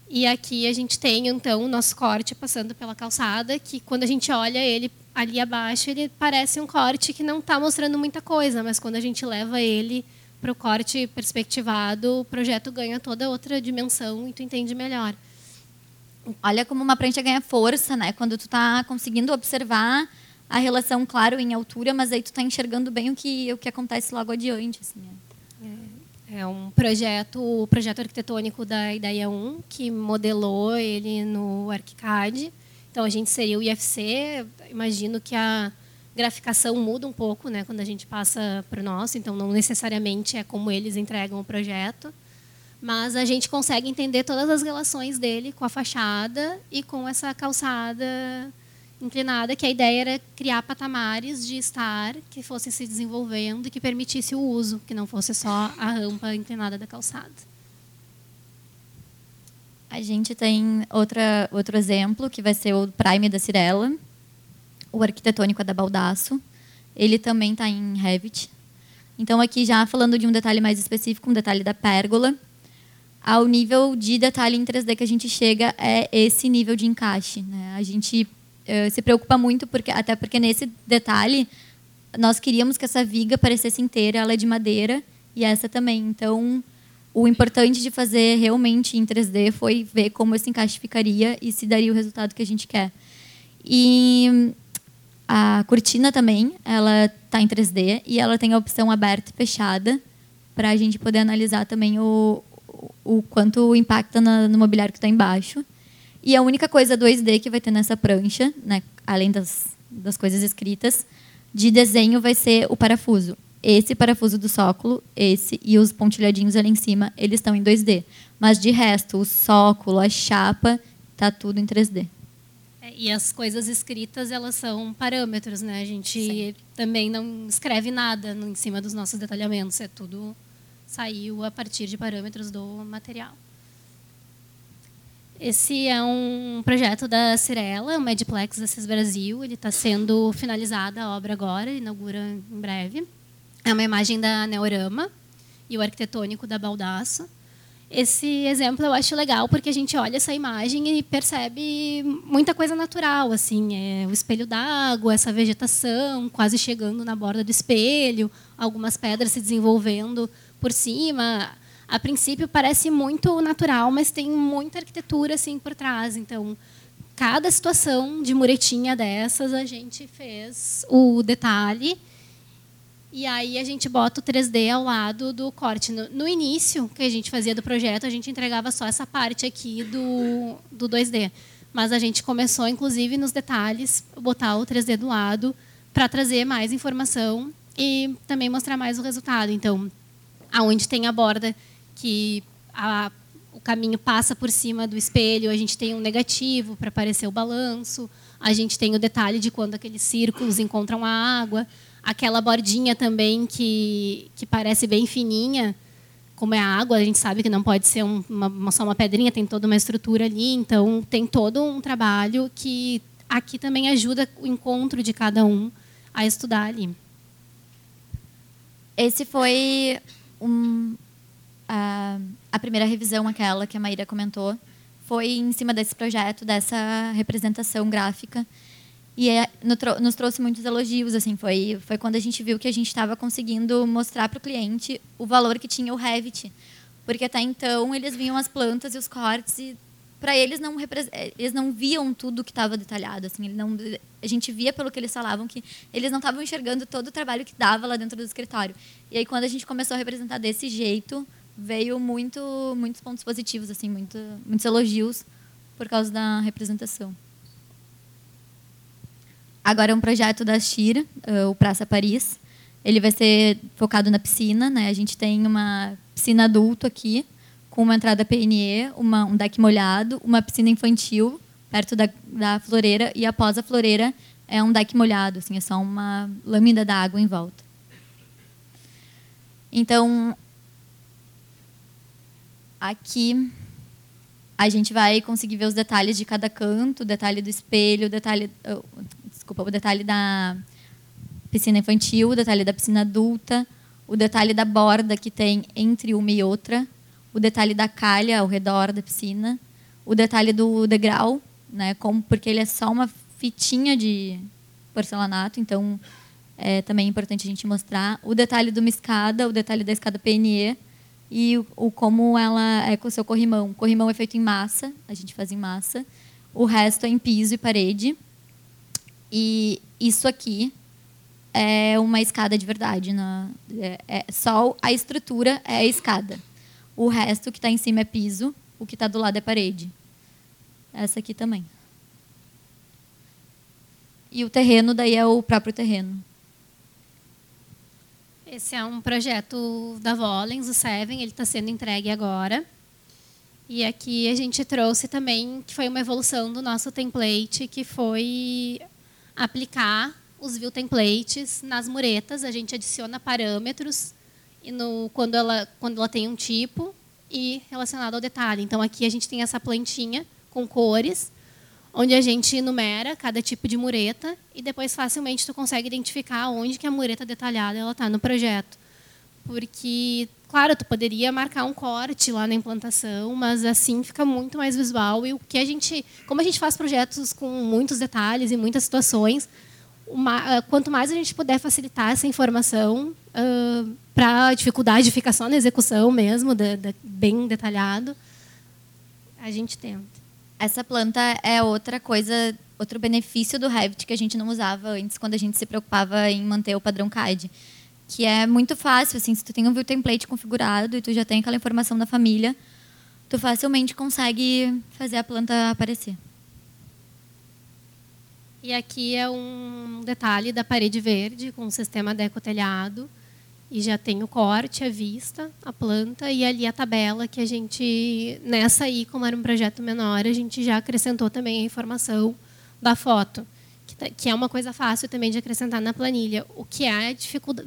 E aqui a gente tem, então, o nosso corte passando pela calçada, que quando a gente olha ele ali abaixo, ele parece um corte que não está mostrando muita coisa, mas quando a gente leva ele para o corte perspectivado, o projeto ganha toda outra dimensão e tu entende melhor. Olha como uma prancha ganha força, né? Quando tu está conseguindo observar a relação, claro, em altura, mas aí tu está enxergando bem o que, o que acontece logo adiante. Assim, né? é, é, um projeto, o projeto arquitetônico da Ideia 1, que modelou ele no ArchiCAD. Então, a gente seria o IFC. Imagino que a graficação muda um pouco né, quando a gente passa para o nosso, então não necessariamente é como eles entregam o projeto, mas a gente consegue entender todas as relações dele com a fachada e com essa calçada inclinada, que a ideia era criar patamares de estar que fossem se desenvolvendo e que permitisse o uso, que não fosse só a rampa inclinada da calçada. A gente tem outra, outro exemplo, que vai ser o Prime da Cirela, o arquitetônico é da Baldaço. Ele também está em Revit. Então, aqui já falando de um detalhe mais específico, um detalhe da pérgola, ao nível de detalhe em 3D que a gente chega é esse nível de encaixe. Né? A gente uh, se preocupa muito, porque, até porque nesse detalhe nós queríamos que essa viga parecesse inteira, ela é de madeira, e essa também. Então, o importante de fazer realmente em 3D foi ver como esse encaixe ficaria e se daria o resultado que a gente quer. E a cortina também, ela está em 3D e ela tem a opção aberta e fechada para a gente poder analisar também o, o quanto impacta no mobiliário que está embaixo. E a única coisa 2D que vai ter nessa prancha, né, além das, das coisas escritas, de desenho vai ser o parafuso esse parafuso do sóculo, esse e os pontilhadinhos ali em cima, eles estão em 2D. Mas de resto, o sóculo, a chapa, tá tudo em 3D. E as coisas escritas, elas são parâmetros, né? A gente Sim. também não escreve nada em cima dos nossos detalhamentos, é tudo saiu a partir de parâmetros do material. Esse é um projeto da Cirela, o Mediplex Assis Brasil. Ele está sendo finalizada a obra agora, inaugura em breve. É uma imagem da Neorama e o arquitetônico da Baldasso. Esse exemplo eu acho legal porque a gente olha essa imagem e percebe muita coisa natural, assim, é o espelho d'água, essa vegetação quase chegando na borda do espelho, algumas pedras se desenvolvendo por cima. A princípio parece muito natural, mas tem muita arquitetura assim por trás. Então, cada situação de muretinha dessas a gente fez o detalhe e aí a gente bota o 3D ao lado do corte. No, no, início que a gente fazia do projeto, a gente entregava só essa parte aqui do, do 2D. Mas a gente começou, inclusive, nos detalhes, botar o 3D do lado para trazer mais informação e também mostrar mais o resultado. Então, aonde tem a borda que a, o caminho passa por cima do espelho, a gente tem um negativo para aparecer o balanço, a gente tem o detalhe de quando aqueles círculos encontram a água aquela bordinha também que, que parece bem fininha, como é a água, a gente sabe que não pode ser uma, só uma pedrinha, tem toda uma estrutura ali, então tem todo um trabalho que aqui também ajuda o encontro de cada um a estudar ali. Esse foi um, a, a primeira revisão, aquela que a Maíra comentou, foi em cima desse projeto, dessa representação gráfica e é, nos trouxe muitos elogios assim foi foi quando a gente viu que a gente estava conseguindo mostrar para o cliente o valor que tinha o Revit. Porque até então eles viam as plantas e os cortes e para eles não eles não viam tudo que estava detalhado assim não a gente via pelo que eles falavam que eles não estavam enxergando todo o trabalho que dava lá dentro do escritório. E aí quando a gente começou a representar desse jeito veio muito muitos pontos positivos assim muito, muitos elogios por causa da representação Agora é um projeto da Shira, uh, o Praça Paris. Ele vai ser focado na piscina. Né? A gente tem uma piscina adulto aqui, com uma entrada PNE, uma, um deck molhado, uma piscina infantil perto da, da floreira e após a floreira é um deck molhado, assim, é só uma lâmina d'água em volta. Então, aqui a gente vai conseguir ver os detalhes de cada canto, detalhe do espelho, detalhe, desculpa, o detalhe da piscina infantil, o detalhe da piscina adulta, o detalhe da borda que tem entre uma e outra, o detalhe da calha ao redor da piscina, o detalhe do degrau, né, como porque ele é só uma fitinha de porcelanato, então é também importante a gente mostrar o detalhe de uma escada, o detalhe da escada PNE e o, o como ela é com o seu corrimão. O corrimão é feito em massa, a gente faz em massa. O resto é em piso e parede. E isso aqui é uma escada de verdade. Na, é, é, só a estrutura é a escada. O resto que está em cima é piso, o que está do lado é parede. Essa aqui também. E o terreno daí é o próprio terreno. Esse é um projeto da Volens, o Seven, ele está sendo entregue agora. E aqui a gente trouxe também, que foi uma evolução do nosso template, que foi aplicar os view templates nas muretas. A gente adiciona parâmetros e no, quando, ela, quando ela tem um tipo e relacionado ao detalhe. Então, aqui a gente tem essa plantinha com cores, onde a gente enumera cada tipo de mureta e depois facilmente tu consegue identificar onde que a mureta detalhada ela está no projeto. Porque, claro, tu poderia marcar um corte lá na implantação, mas assim fica muito mais visual. E o que a gente, como a gente faz projetos com muitos detalhes e muitas situações, uma, quanto mais a gente puder facilitar essa informação uh, para a dificuldade ficar só na execução mesmo, de, de, bem detalhado, a gente tenta. Essa planta é outra coisa, outro benefício do Revit que a gente não usava antes, quando a gente se preocupava em manter o padrão CAD. Que é muito fácil, assim, se tu tem um view template configurado e tu já tem aquela informação da família, tu facilmente consegue fazer a planta aparecer. E aqui é um detalhe da parede verde com o sistema deco-telhado. E já tem o corte, a vista, a planta e ali a tabela que a gente, nessa aí, como era um projeto menor, a gente já acrescentou também a informação da foto, que, é uma coisa fácil também de acrescentar na planilha. O que é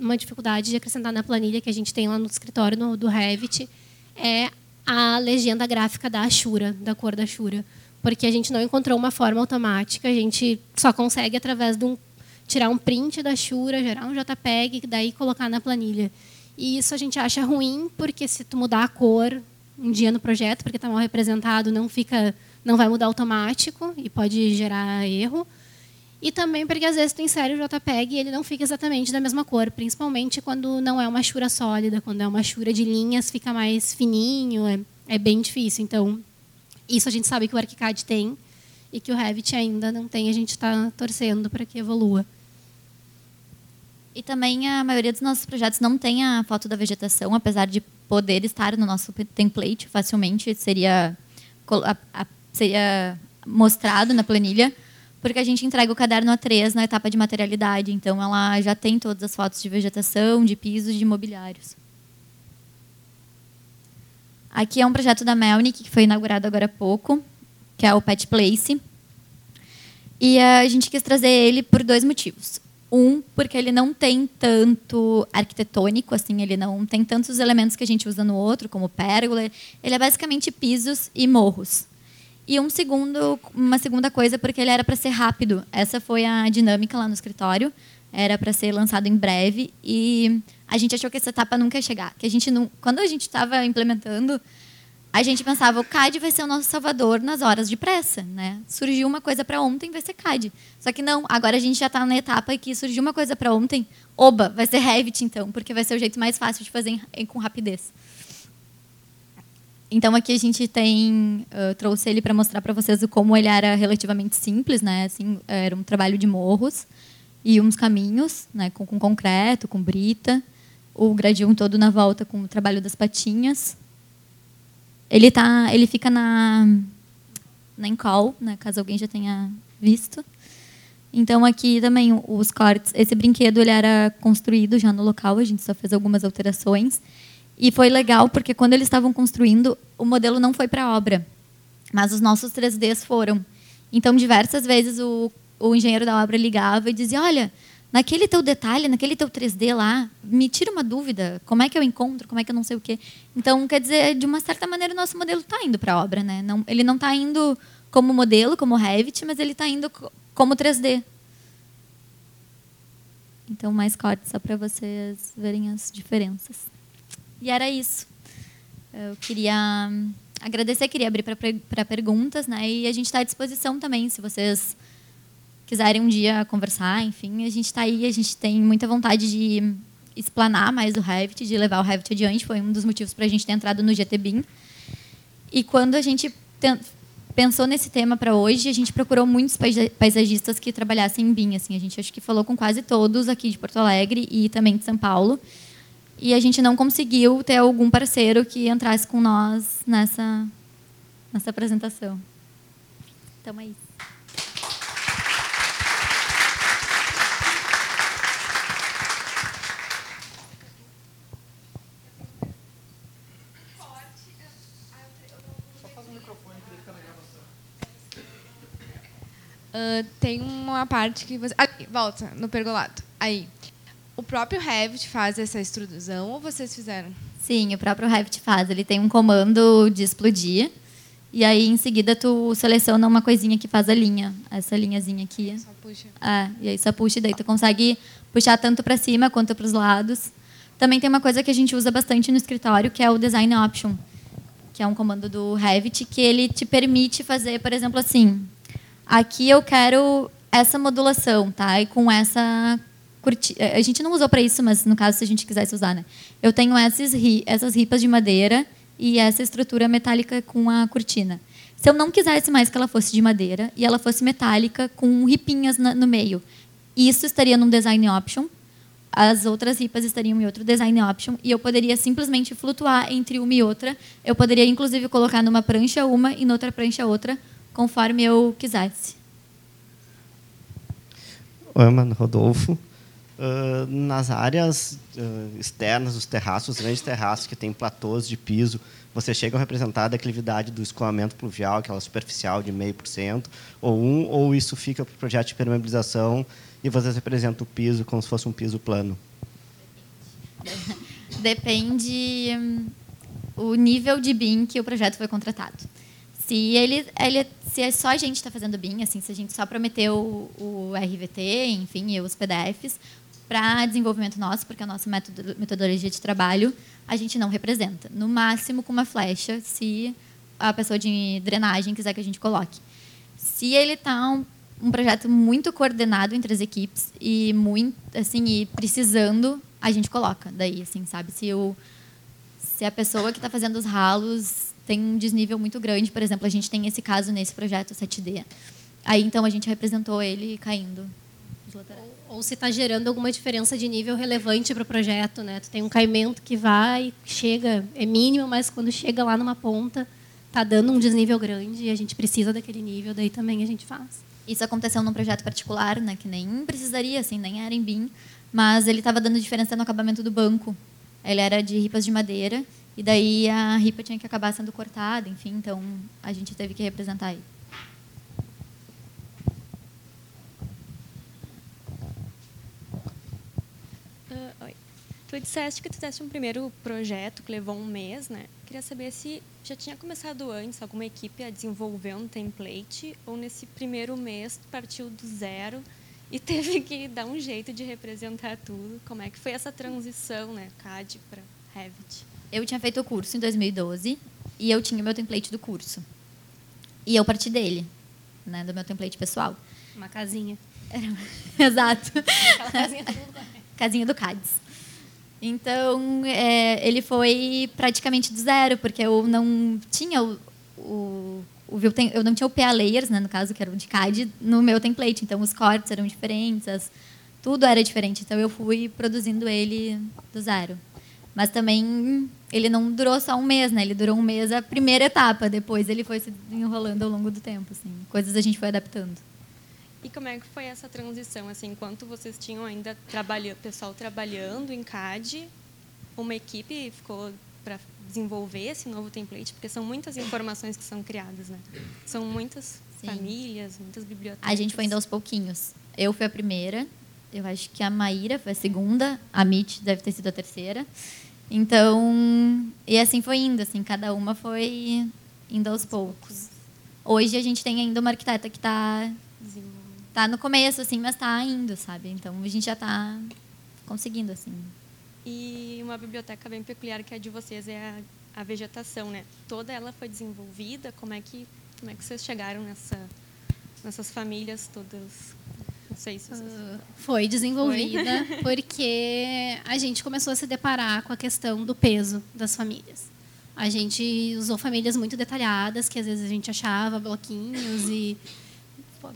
uma dificuldade de acrescentar na planilha que a gente tem lá no escritório no, do Revit é a legenda gráfica da Ashura, da cor da Ashura. Porque a gente não encontrou uma forma automática, a gente só consegue através de um tirar um print da Shura, gerar um JPEG e daí colocar na planilha. E isso a gente acha ruim, porque se tu mudar a cor um dia no projeto, porque está mal representado, não fica, não vai mudar automático e pode gerar erro. E também porque às vezes tu insere o JPEG e ele não fica exatamente da mesma cor, principalmente quando não é uma chura sólida, quando é uma chura de linhas, fica mais fininho, é, é bem difícil. Então, isso a gente sabe que o ArchiCAD tem e que o Revit ainda não tem, a gente está torcendo para que evolua. E também a maioria dos nossos projetos não tem a foto da vegetação, apesar de poder estar no nosso template facilmente, seria, seria mostrado na planilha, porque a gente entrega o caderno A3 na etapa de materialidade, então ela já tem todas as fotos de vegetação, de pisos, de imobiliários. Aqui é um projeto da Melnick, que foi inaugurado agora há pouco, que é o Pet Place. E a gente quis trazer ele por dois motivos. Um, porque ele não tem tanto arquitetônico, assim, ele não tem tantos elementos que a gente usa no outro, como pérgola. Ele é basicamente pisos e morros. E um segundo, uma segunda coisa, porque ele era para ser rápido. Essa foi a dinâmica lá no escritório. Era para ser lançado em breve e a gente achou que essa etapa nunca ia chegar. Que a gente não, quando a gente estava implementando, a gente pensava, o CAD vai ser o nosso salvador nas horas de pressa, né? Surgiu uma coisa para ontem, vai ser CAD. Só que não, agora a gente já está na etapa que surgiu uma coisa para ontem, oba, vai ser Revit então, porque vai ser o jeito mais fácil de fazer com rapidez. Então aqui a gente tem, uh, trouxe ele para mostrar para vocês como ele era relativamente simples, né? Assim, era um trabalho de morros e uns caminhos, né? Com, com concreto, com brita, o gradil todo na volta com o trabalho das patinhas ele tá, ele fica na na Encol, né, caso alguém já tenha visto. Então aqui também os cortes, esse brinquedo ele era construído já no local, a gente só fez algumas alterações. E foi legal porque quando eles estavam construindo, o modelo não foi para obra, mas os nossos 3Ds foram. Então diversas vezes o, o engenheiro da obra ligava e dizia: "Olha, naquele teu detalhe, naquele teu 3D lá, me tira uma dúvida, como é que eu encontro, como é que eu não sei o quê. Então, quer dizer, de uma certa maneira, o nosso modelo está indo para a obra. Né? Não, ele não está indo como modelo, como Revit, mas ele está indo como 3D. Então, mais corte só para vocês verem as diferenças. E era isso. Eu queria agradecer, queria abrir para perguntas, né? E a gente está à disposição também, se vocês quiserem um dia conversar, enfim, a gente está aí, a gente tem muita vontade de explanar mais o Revit, de levar o Revit adiante, foi um dos motivos para a gente ter entrado no GTBIM. E quando a gente pensou nesse tema para hoje, a gente procurou muitos paisagistas que trabalhassem em BIM, assim, a gente acho que falou com quase todos aqui de Porto Alegre e também de São Paulo. E a gente não conseguiu ter algum parceiro que entrasse com nós nessa nessa apresentação. Então é isso. Uh, tem uma parte que você. Aí, volta, no pergolato. Aí. O próprio Revit faz essa extrusão ou vocês fizeram? Sim, o próprio Revit faz. Ele tem um comando de explodir. E aí, em seguida, tu seleciona uma coisinha que faz a linha. Essa linhazinha aqui. Só puxa. É, e aí só puxa. E daí tu consegue puxar tanto para cima quanto para os lados. Também tem uma coisa que a gente usa bastante no escritório, que é o Design Option. Que é um comando do Revit, que ele te permite fazer, por exemplo, assim Aqui eu quero essa modulação, tá? E com essa curti... a gente não usou para isso, mas no caso se a gente quisesse usar, né? Eu tenho essas ri... essas ripas de madeira e essa estrutura metálica com a cortina. Se eu não quisesse mais que ela fosse de madeira e ela fosse metálica com ripinhas no meio, isso estaria num design option. As outras ripas estariam em outro design option e eu poderia simplesmente flutuar entre uma e outra. Eu poderia inclusive colocar numa prancha uma e noutra prancha outra, conforme eu quisesse. Mano, Rodolfo. Uh, nas áreas uh, externas, os terraços, os grandes terraços que têm platôs de piso, você chega a representar a declividade do escoamento pluvial, aquela superficial de 0,5%, ou um, ou isso fica para o projeto de permeabilização e você representa o piso como se fosse um piso plano? Depende [laughs] um, o nível de BIM que o projeto foi contratado. Se ele, ele se é só a gente está fazendo BIM, assim, se a gente só prometeu o, o RVT, enfim, e os PDFs, para desenvolvimento nosso, porque a nossa metodologia de trabalho a gente não representa. No máximo com uma flecha, se a pessoa de drenagem quiser que a gente coloque. Se ele está um, um, projeto muito coordenado entre as equipes e muito assim e precisando, a gente coloca. Daí, assim, sabe, se o se a pessoa que está fazendo os ralos tem um desnível muito grande, por exemplo, a gente tem esse caso nesse projeto 7D. Aí então a gente representou ele caindo ou se está gerando alguma diferença de nível relevante para o projeto, né? Tu tem um caimento que vai, chega, é mínimo, mas quando chega lá numa ponta, está dando um desnível grande e a gente precisa daquele nível, daí também a gente faz. Isso aconteceu num projeto particular, né, que nem precisaria, assim, nem era em BIM, mas ele estava dando diferença no acabamento do banco. Ele era de ripas de madeira e daí a ripa tinha que acabar sendo cortada, enfim, então a gente teve que representar ele. Tu disseste que tu fizeste um primeiro projeto que levou um mês, né? Queria saber se já tinha começado antes alguma equipe a desenvolver um template ou nesse primeiro mês tu partiu do zero e [laughs] teve que dar um jeito de representar tudo. Como é que foi essa transição, né, CAD para Revit? Eu tinha feito o curso em 2012 e eu tinha o meu template do curso. E eu parti dele, né, do meu template pessoal. Uma casinha. Era... [laughs] Exato. Aquela casinha, [laughs] casinha do CADS. Então, é, ele foi praticamente do zero, porque eu não tinha o, o, o eu não tinha o PA layers, né, no caso, que era o de CAD, no meu template. Então, os cortes eram diferentes, as, tudo era diferente. Então, eu fui produzindo ele do zero. Mas também ele não durou só um mês, né? Ele durou um mês a primeira etapa. Depois ele foi se enrolando ao longo do tempo, assim. Coisas a gente foi adaptando. E como é que foi essa transição? Assim, enquanto vocês tinham ainda trabalha, pessoal trabalhando em CAD, uma equipe ficou para desenvolver esse novo template, porque são muitas informações que são criadas, né? São muitas Sim. famílias, muitas bibliotecas. A gente foi indo aos pouquinhos. Eu fui a primeira, eu acho que a Maíra foi a segunda, a Mitch deve ter sido a terceira. Então, e assim foi indo, assim, cada uma foi indo aos poucos. Hoje a gente tem ainda uma arquiteta que está tá no começo, assim, mas tá indo, sabe? Então a gente já está conseguindo, assim. E uma biblioteca bem peculiar que é de vocês é a, a, vegetação, né? Toda ela foi desenvolvida. Como é que como é que vocês chegaram nessa nessas famílias todas? Não sei se vocês... uh, foi desenvolvida foi? [laughs] [laughs] porque a gente começou a se deparar com a questão do peso das famílias. A gente usou famílias muito detalhadas que às vezes a gente achava bloquinhos e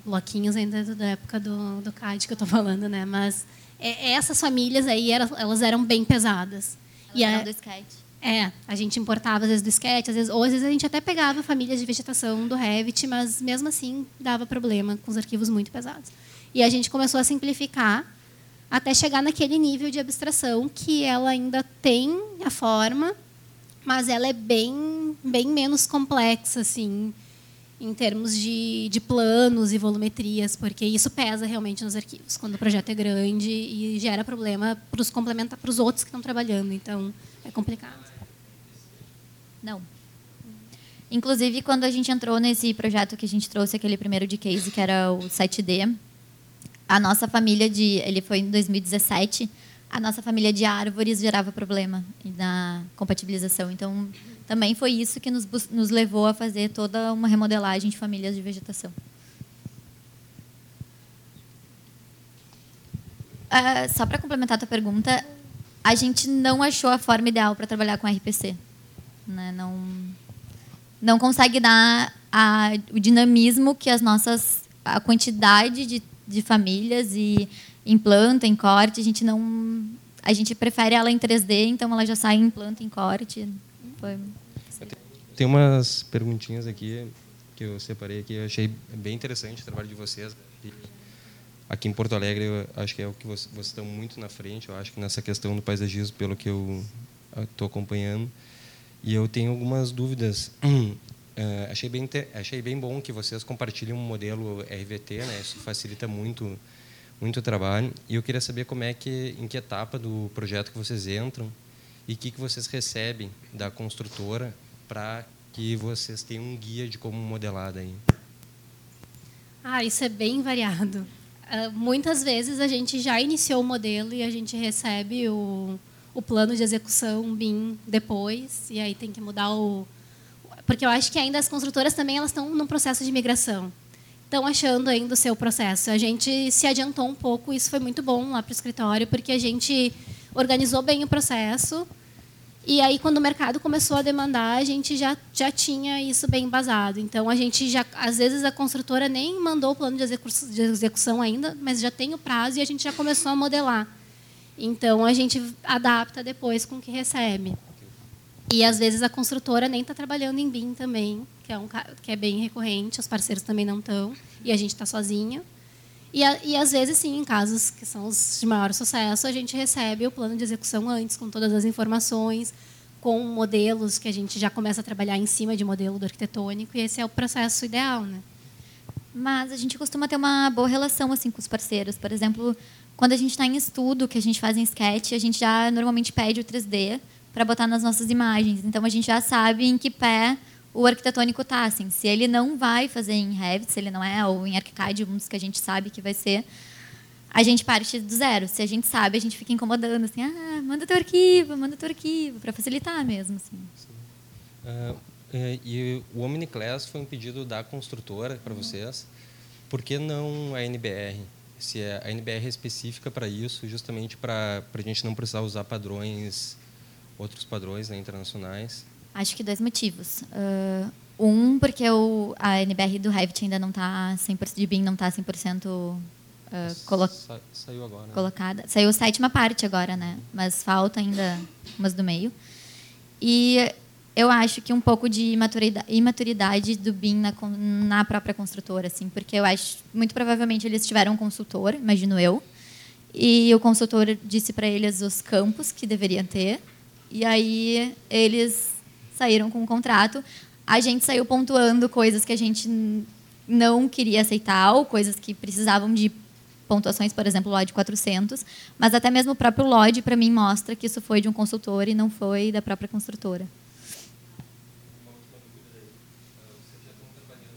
bloquinhos ainda da época do, do CAD que eu estou falando, né? Mas é, essas famílias aí, eram, elas eram bem pesadas. Elas e eram a, do sketch. É, a gente importava às vezes do sketch, às vezes, ou às vezes a gente até pegava famílias de vegetação do Revit, mas mesmo assim dava problema com os arquivos muito pesados. E a gente começou a simplificar até chegar naquele nível de abstração que ela ainda tem a forma, mas ela é bem, bem menos complexa, assim, em termos de, de planos e volumetrias, porque isso pesa realmente nos arquivos, quando o projeto é grande e gera problema para os complementar para os outros que estão trabalhando. Então, é complicado. Não. Inclusive, quando a gente entrou nesse projeto que a gente trouxe aquele primeiro de case, que era o 7D, a nossa família de, ele foi em 2017, a nossa família de árvores gerava problema na compatibilização. Então, também foi isso que nos, nos levou a fazer toda uma remodelagem de famílias de vegetação. Uh, só para complementar a tua pergunta, a gente não achou a forma ideal para trabalhar com RPC. Né? Não, não consegue dar a, o dinamismo que as nossas. a quantidade de, de famílias e em planta, em corte, a gente não. A gente prefere ela em 3D, então ela já sai em planta, em corte. Foi... Tem umas perguntinhas aqui que eu separei aqui, eu achei bem interessante o trabalho de vocês. Aqui em Porto Alegre, eu acho que é o que vocês, vocês estão muito na frente, eu acho que nessa questão do paisagismo, pelo que eu estou acompanhando. E eu tenho algumas dúvidas. Uh, [clears throat] achei, bem, achei bem bom que vocês compartilhem um modelo RVT, né? isso facilita muito muito trabalho. E eu queria saber como é que, em que etapa do projeto que vocês entram e o que, que vocês recebem da construtora para que vocês tenham um guia de como modelar daí. Ah, isso é bem variado. Uh, muitas vezes a gente já iniciou o modelo e a gente recebe o, o plano de execução BIM depois, e aí tem que mudar o. Porque eu acho que ainda as construtoras também elas estão num processo de migração. Estão achando ainda o seu processo. A gente se adiantou um pouco, isso foi muito bom lá para o escritório, porque a gente organizou bem o processo e aí, quando o mercado começou a demandar, a gente já, já tinha isso bem embasado. Então, a gente já, às vezes, a construtora nem mandou o plano de execução, de execução ainda, mas já tem o prazo e a gente já começou a modelar. Então, a gente adapta depois com o que recebe. E, às vezes, a construtora nem está trabalhando em BIM também, que é, um, que é bem recorrente, os parceiros também não estão, e a gente está sozinho. E, e, às vezes, sim, em casos que são os de maior sucesso, a gente recebe o plano de execução antes, com todas as informações, com modelos que a gente já começa a trabalhar em cima de modelo do arquitetônico, e esse é o processo ideal. Né? Mas a gente costuma ter uma boa relação assim com os parceiros. Por exemplo, quando a gente está em estudo, que a gente faz em sketch, a gente já normalmente pede o 3D para botar nas nossas imagens. Então, a gente já sabe em que pé o arquitetônico está. Assim, se ele não vai fazer em Revit, se ele não é, ou em ArchiCAD, um dos que a gente sabe que vai ser, a gente parte do zero. Se a gente sabe, a gente fica incomodando, assim, ah, manda teu arquivo, manda teu arquivo, para facilitar mesmo. Assim. Uh, e o Omniclass foi um pedido da construtora para vocês. Por que não a NBR? Se é, a NBR é específica para isso, justamente para a gente não precisar usar padrões, outros padrões né, internacionais. Acho que dois motivos. Uh, um, porque o, a NBR do Revit ainda não está 100%, de BIM não está 100% uh, colo Sa saiu agora. Né? colocada. Saiu a sétima parte agora, né? Mas falta ainda umas do meio. E eu acho que um pouco de imaturidade, imaturidade do BIM na, na própria construtora, assim, porque eu acho, muito provavelmente eles tiveram um consultor, imagino eu, e o consultor disse para eles os campos que deveriam ter, e aí eles saíram com o contrato. A gente saiu pontuando coisas que a gente não queria aceitar, ou coisas que precisavam de pontuações, por exemplo, LOD 400, mas até mesmo o próprio LOD, para mim, mostra que isso foi de um consultor e não foi da própria construtora.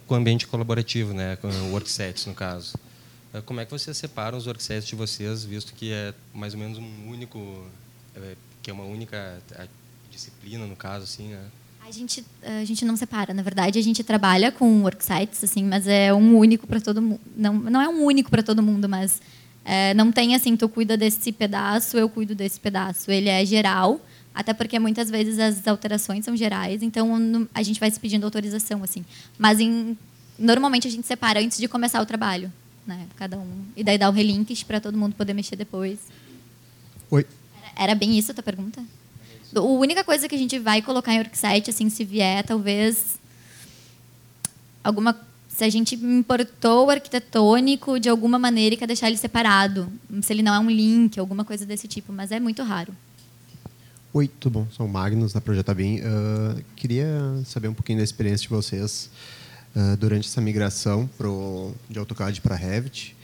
Com o ambiente colaborativo, né, com worksets, no caso. Eh, como é que vocês separam os worksets de vocês, visto que é mais ou menos um único, eh, que é uma única disciplina, no caso, assim, né? A gente, a gente não separa, na verdade, a gente trabalha com worksites, assim, mas é um único para todo mundo. Não, não é um único para todo mundo, mas é, não tem assim, tu cuida desse pedaço, eu cuido desse pedaço. Ele é geral, até porque muitas vezes as alterações são gerais, então a gente vai se pedindo autorização, assim. Mas em, normalmente a gente separa antes de começar o trabalho, né? Cada um. E daí dá o relinquish para todo mundo poder mexer depois. Oi. Era, bem isso a tua pergunta? A única coisa que a gente vai colocar em worksite, assim, se vier, talvez alguma se a gente importou o arquitetônico de alguma maneira e quer deixar ele separado, se ele não é um link, alguma coisa desse tipo, mas é muito raro. Oi, tudo bom? Sou o Magnus, da Projeta BIM. Uh, queria saber um pouquinho da experiência de vocês uh, durante essa migração pro, de AutoCAD para Revit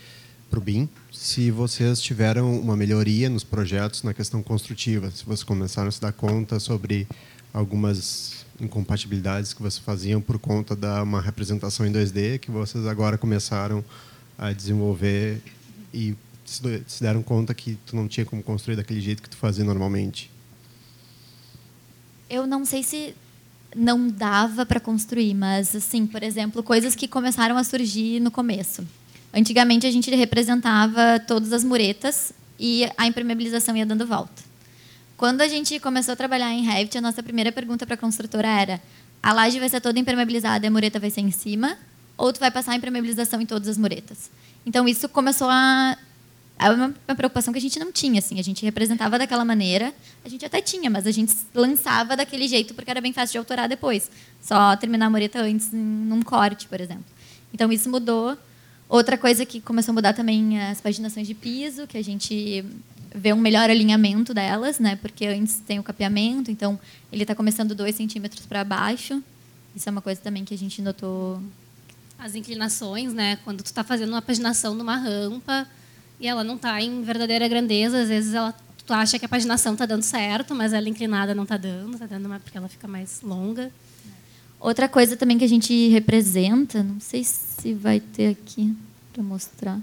para o BIM, se vocês tiveram uma melhoria nos projetos na questão construtiva, se vocês começaram a se dar conta sobre algumas incompatibilidades que vocês faziam por conta da uma representação em 2D que vocês agora começaram a desenvolver e se deram conta que tu não tinha como construir daquele jeito que tu fazia normalmente. Eu não sei se não dava para construir, mas assim, por exemplo, coisas que começaram a surgir no começo. Antigamente a gente representava todas as muretas e a impermeabilização ia dando volta. Quando a gente começou a trabalhar em Revit, a nossa primeira pergunta para a construtora era: a laje vai ser toda impermeabilizada e a mureta vai ser em cima? Ou tu vai passar a impermeabilização em todas as muretas? Então isso começou a é uma, uma, preocupação que a gente não tinha, assim. A gente representava daquela maneira, a gente até tinha, mas a gente lançava daquele jeito porque era bem fácil de autorar depois. Só terminar a mureta antes num corte, por exemplo. Então isso mudou. Outra coisa que começou a mudar também as paginações de piso, que a gente vê um melhor alinhamento delas, né? Porque antes tem o capeamento, então ele está começando dois centímetros para baixo. Isso é uma coisa também que a gente notou. As inclinações, né? Quando tu está fazendo uma paginação numa rampa, e ela não está em verdadeira grandeza. Às vezes ela, tu acha que a paginação está dando certo, mas ela inclinada não está dando, está dando mais porque ela fica mais longa. Outra coisa também que a gente representa, não sei se vai ter aqui para mostrar,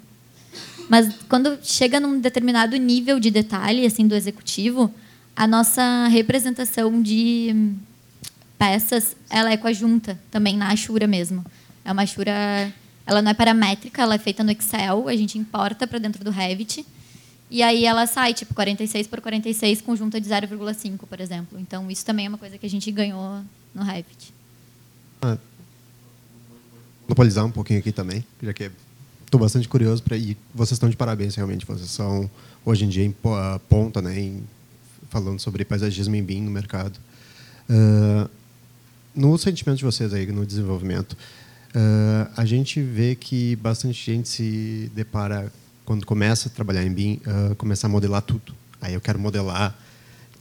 mas quando chega num determinado nível de detalhe assim do executivo, a nossa representação de peças, ela é com a junta também na Ashura mesmo. É uma Ashura ela não é paramétrica, ela é feita no Excel, a gente importa para dentro do Revit. E aí ela sai, tipo, 46 por 46 com junta de 0,5, por exemplo. Então, isso também é uma coisa que a gente ganhou no Revit. Ah, monopolizar um pouquinho aqui também, já que estou bastante curioso para e vocês estão de parabéns realmente. Vocês são hoje em dia em ponta, né, em, falando sobre paisagismo em BIM no mercado. Uh, no sentimento de vocês aí no desenvolvimento, Uh, a gente vê que bastante gente se depara, quando começa a trabalhar em BIM, uh, começa a modelar tudo. Aí eu quero modelar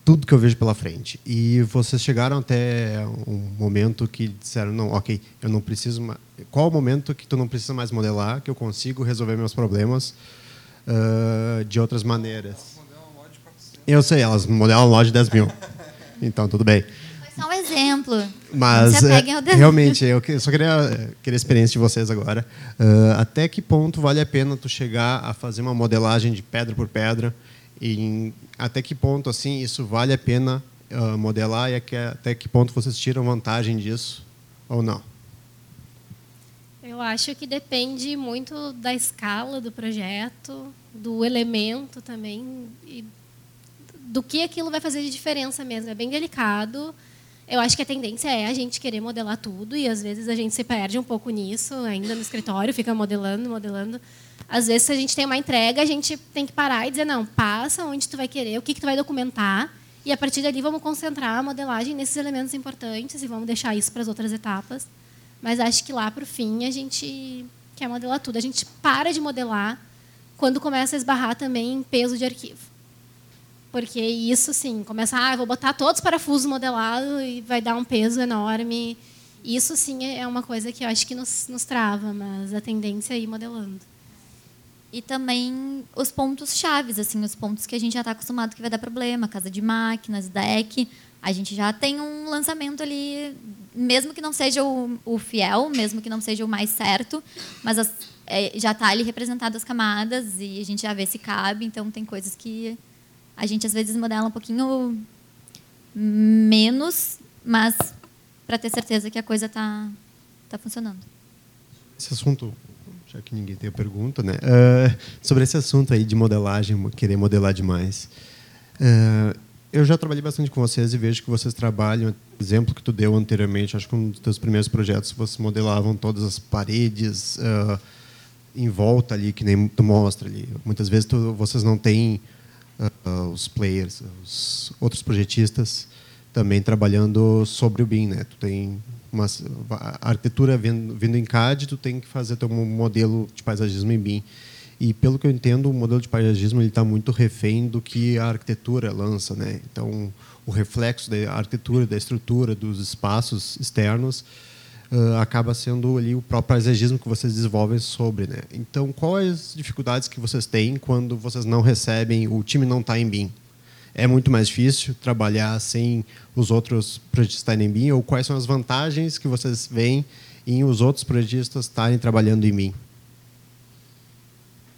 tudo que eu vejo pela frente. E vocês chegaram até um momento que disseram, não, ok, eu não preciso mais... Qual o momento que tu não precisa mais modelar, que eu consigo resolver meus problemas uh, de outras maneiras? Eu sei, elas modelam loja de 10 mil. [laughs] Então, tudo bem. Só um exemplo. Mas é, realmente, eu só queria, queria a experiência de vocês agora. Uh, até que ponto vale a pena tu chegar a fazer uma modelagem de pedra por pedra? E em, até que ponto assim isso vale a pena uh, modelar e até que ponto vocês tiram vantagem disso ou não? Eu acho que depende muito da escala do projeto, do elemento também e do que aquilo vai fazer de diferença mesmo. É bem delicado eu acho que a tendência é a gente querer modelar tudo e às vezes a gente se perde um pouco nisso, ainda no escritório, fica modelando, modelando. Às vezes, se a gente tem uma entrega, a gente tem que parar e dizer, não, passa onde tu vai querer, o que, que tu vai documentar, e a partir dali vamos concentrar a modelagem nesses elementos importantes e vamos deixar isso para as outras etapas. Mas acho que lá para o fim a gente quer modelar tudo. A gente para de modelar quando começa a esbarrar também em peso de arquivo. Porque isso, sim, começa, ah, vou botar todos os parafusos modelados e vai dar um peso enorme. Isso, sim, é uma coisa que eu acho que nos, nos trava, mas a tendência é ir modelando. E também os pontos chaves, assim, os pontos que a gente já está acostumado que vai dar problema, casa de máquinas, deck. A gente já tem um lançamento ali, mesmo que não seja o, o fiel, mesmo que não seja o mais certo, mas as, é, já está ali representado as camadas e a gente já vê se cabe. Então tem coisas que a gente às vezes modela um pouquinho menos, mas para ter certeza que a coisa está tá funcionando. Esse assunto, já que ninguém tem a pergunta, né? Uh, sobre esse assunto aí de modelagem, querer modelar demais. Uh, eu já trabalhei bastante com vocês e vejo que vocês trabalham, exemplo que tu deu anteriormente, acho que um dos teus primeiros projetos vocês modelavam todas as paredes uh, em volta ali, que nem tu mostra ali. Muitas vezes tu, vocês não têm uh, os players, os outros projetistas também trabalhando sobre o BIM, né? Tu tem uma arquitetura vindo, vindo em CAD, tu tem que fazer teu modelo de paisagismo em BIM. E pelo que eu entendo, o modelo de paisagismo ele está muito refém do que a arquitetura lança, né? Então, o reflexo da arquitetura, da estrutura, dos espaços externos uh, acaba sendo ali o próprio paisagismo que vocês desenvolvem sobre, né? Então, quais dificuldades que vocês têm quando vocês não recebem, o time não está em BIM? É muito mais difícil trabalhar sem os outros projetistas estarem em BIM? Ou quais são as vantagens que vocês veem em os outros projetistas estarem trabalhando em BIM?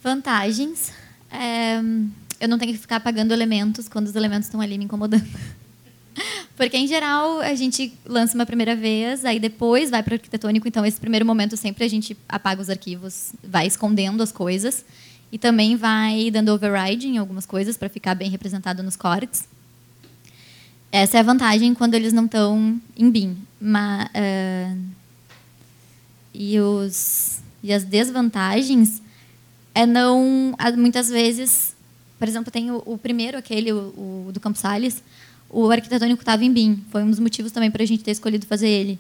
Vantagens. É, eu não tenho que ficar apagando elementos quando os elementos estão ali me incomodando. [laughs] Porque, em geral, a gente lança uma primeira vez, aí depois vai para o arquitetônico. Então, esse primeiro momento, sempre a gente apaga os arquivos, vai escondendo as coisas. E também vai dando override em algumas coisas para ficar bem representado nos cortes. Essa é a vantagem quando eles não estão em BIM. Mas, uh, e, os, e as desvantagens é não. Muitas vezes, por exemplo, tem o, o primeiro, aquele, o, o do Campos Salles, o arquitetônico estava em BIM. Foi um dos motivos também para a gente ter escolhido fazer ele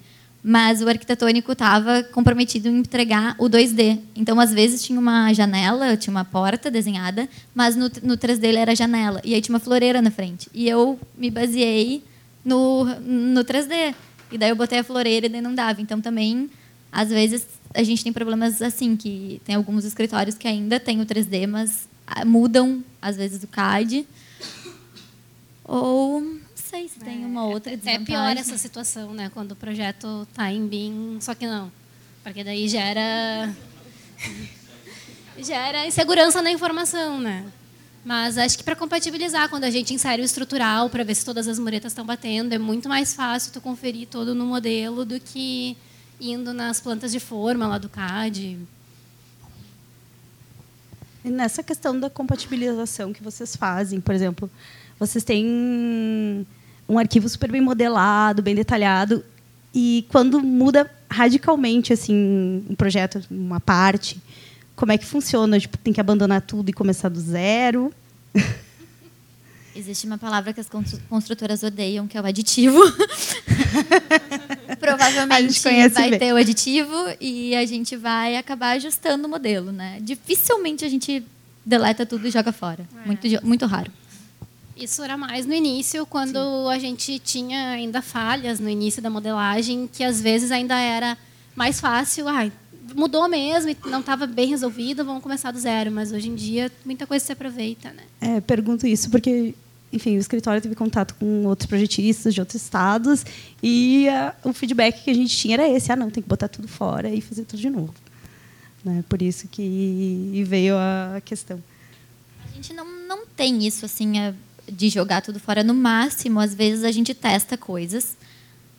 mas o arquitetônico estava comprometido em entregar o 2D. Então, às vezes, tinha uma janela, tinha uma porta desenhada, mas no, no 3D ele era janela. E aí tinha uma floreira na frente. E eu me baseei no, no 3D. E daí eu botei a floreira e daí não dava. Então, também, às vezes, a gente tem problemas assim, que tem alguns escritórios que ainda tem o 3D, mas ah, mudam, às vezes, o CAD. Ou sei se tem uma outra desvantagem. É pior essa situação, né? Quando o projeto está em BIM, só que não. Porque daí gera... [laughs] gera insegurança na informação, né? Mas acho que para compatibilizar, quando a gente insere o estrutural para ver se todas as muretas estão batendo, é muito mais fácil tu conferir todo no modelo do que indo nas plantas de forma lá do CAD. E nessa questão da compatibilização que vocês fazem, por exemplo, vocês têm um arquivo super bem modelado, bem detalhado. E quando muda radicalmente assim um projeto, uma parte, como é que funciona? Tipo, tem que abandonar tudo e começar do zero? Existe uma palavra que as construtoras odeiam, que é o aditivo. [laughs] Provavelmente vai bem. ter o aditivo e a gente vai acabar ajustando o modelo, né? Dificilmente a gente deleta tudo e joga fora. É. Muito, muito raro. Isso era mais no início, quando Sim. a gente tinha ainda falhas no início da modelagem, que às vezes ainda era mais fácil. Ah, mudou mesmo não estava bem resolvido, vamos começar do zero. Mas hoje em dia, muita coisa se aproveita. Né? É, pergunto isso porque, enfim, o escritório teve contato com outros projetistas de outros estados e uh, o feedback que a gente tinha era esse: ah, não, tem que botar tudo fora e fazer tudo de novo. Né? Por isso que veio a questão. A gente não, não tem isso assim. É de jogar tudo fora no máximo, às vezes a gente testa coisas.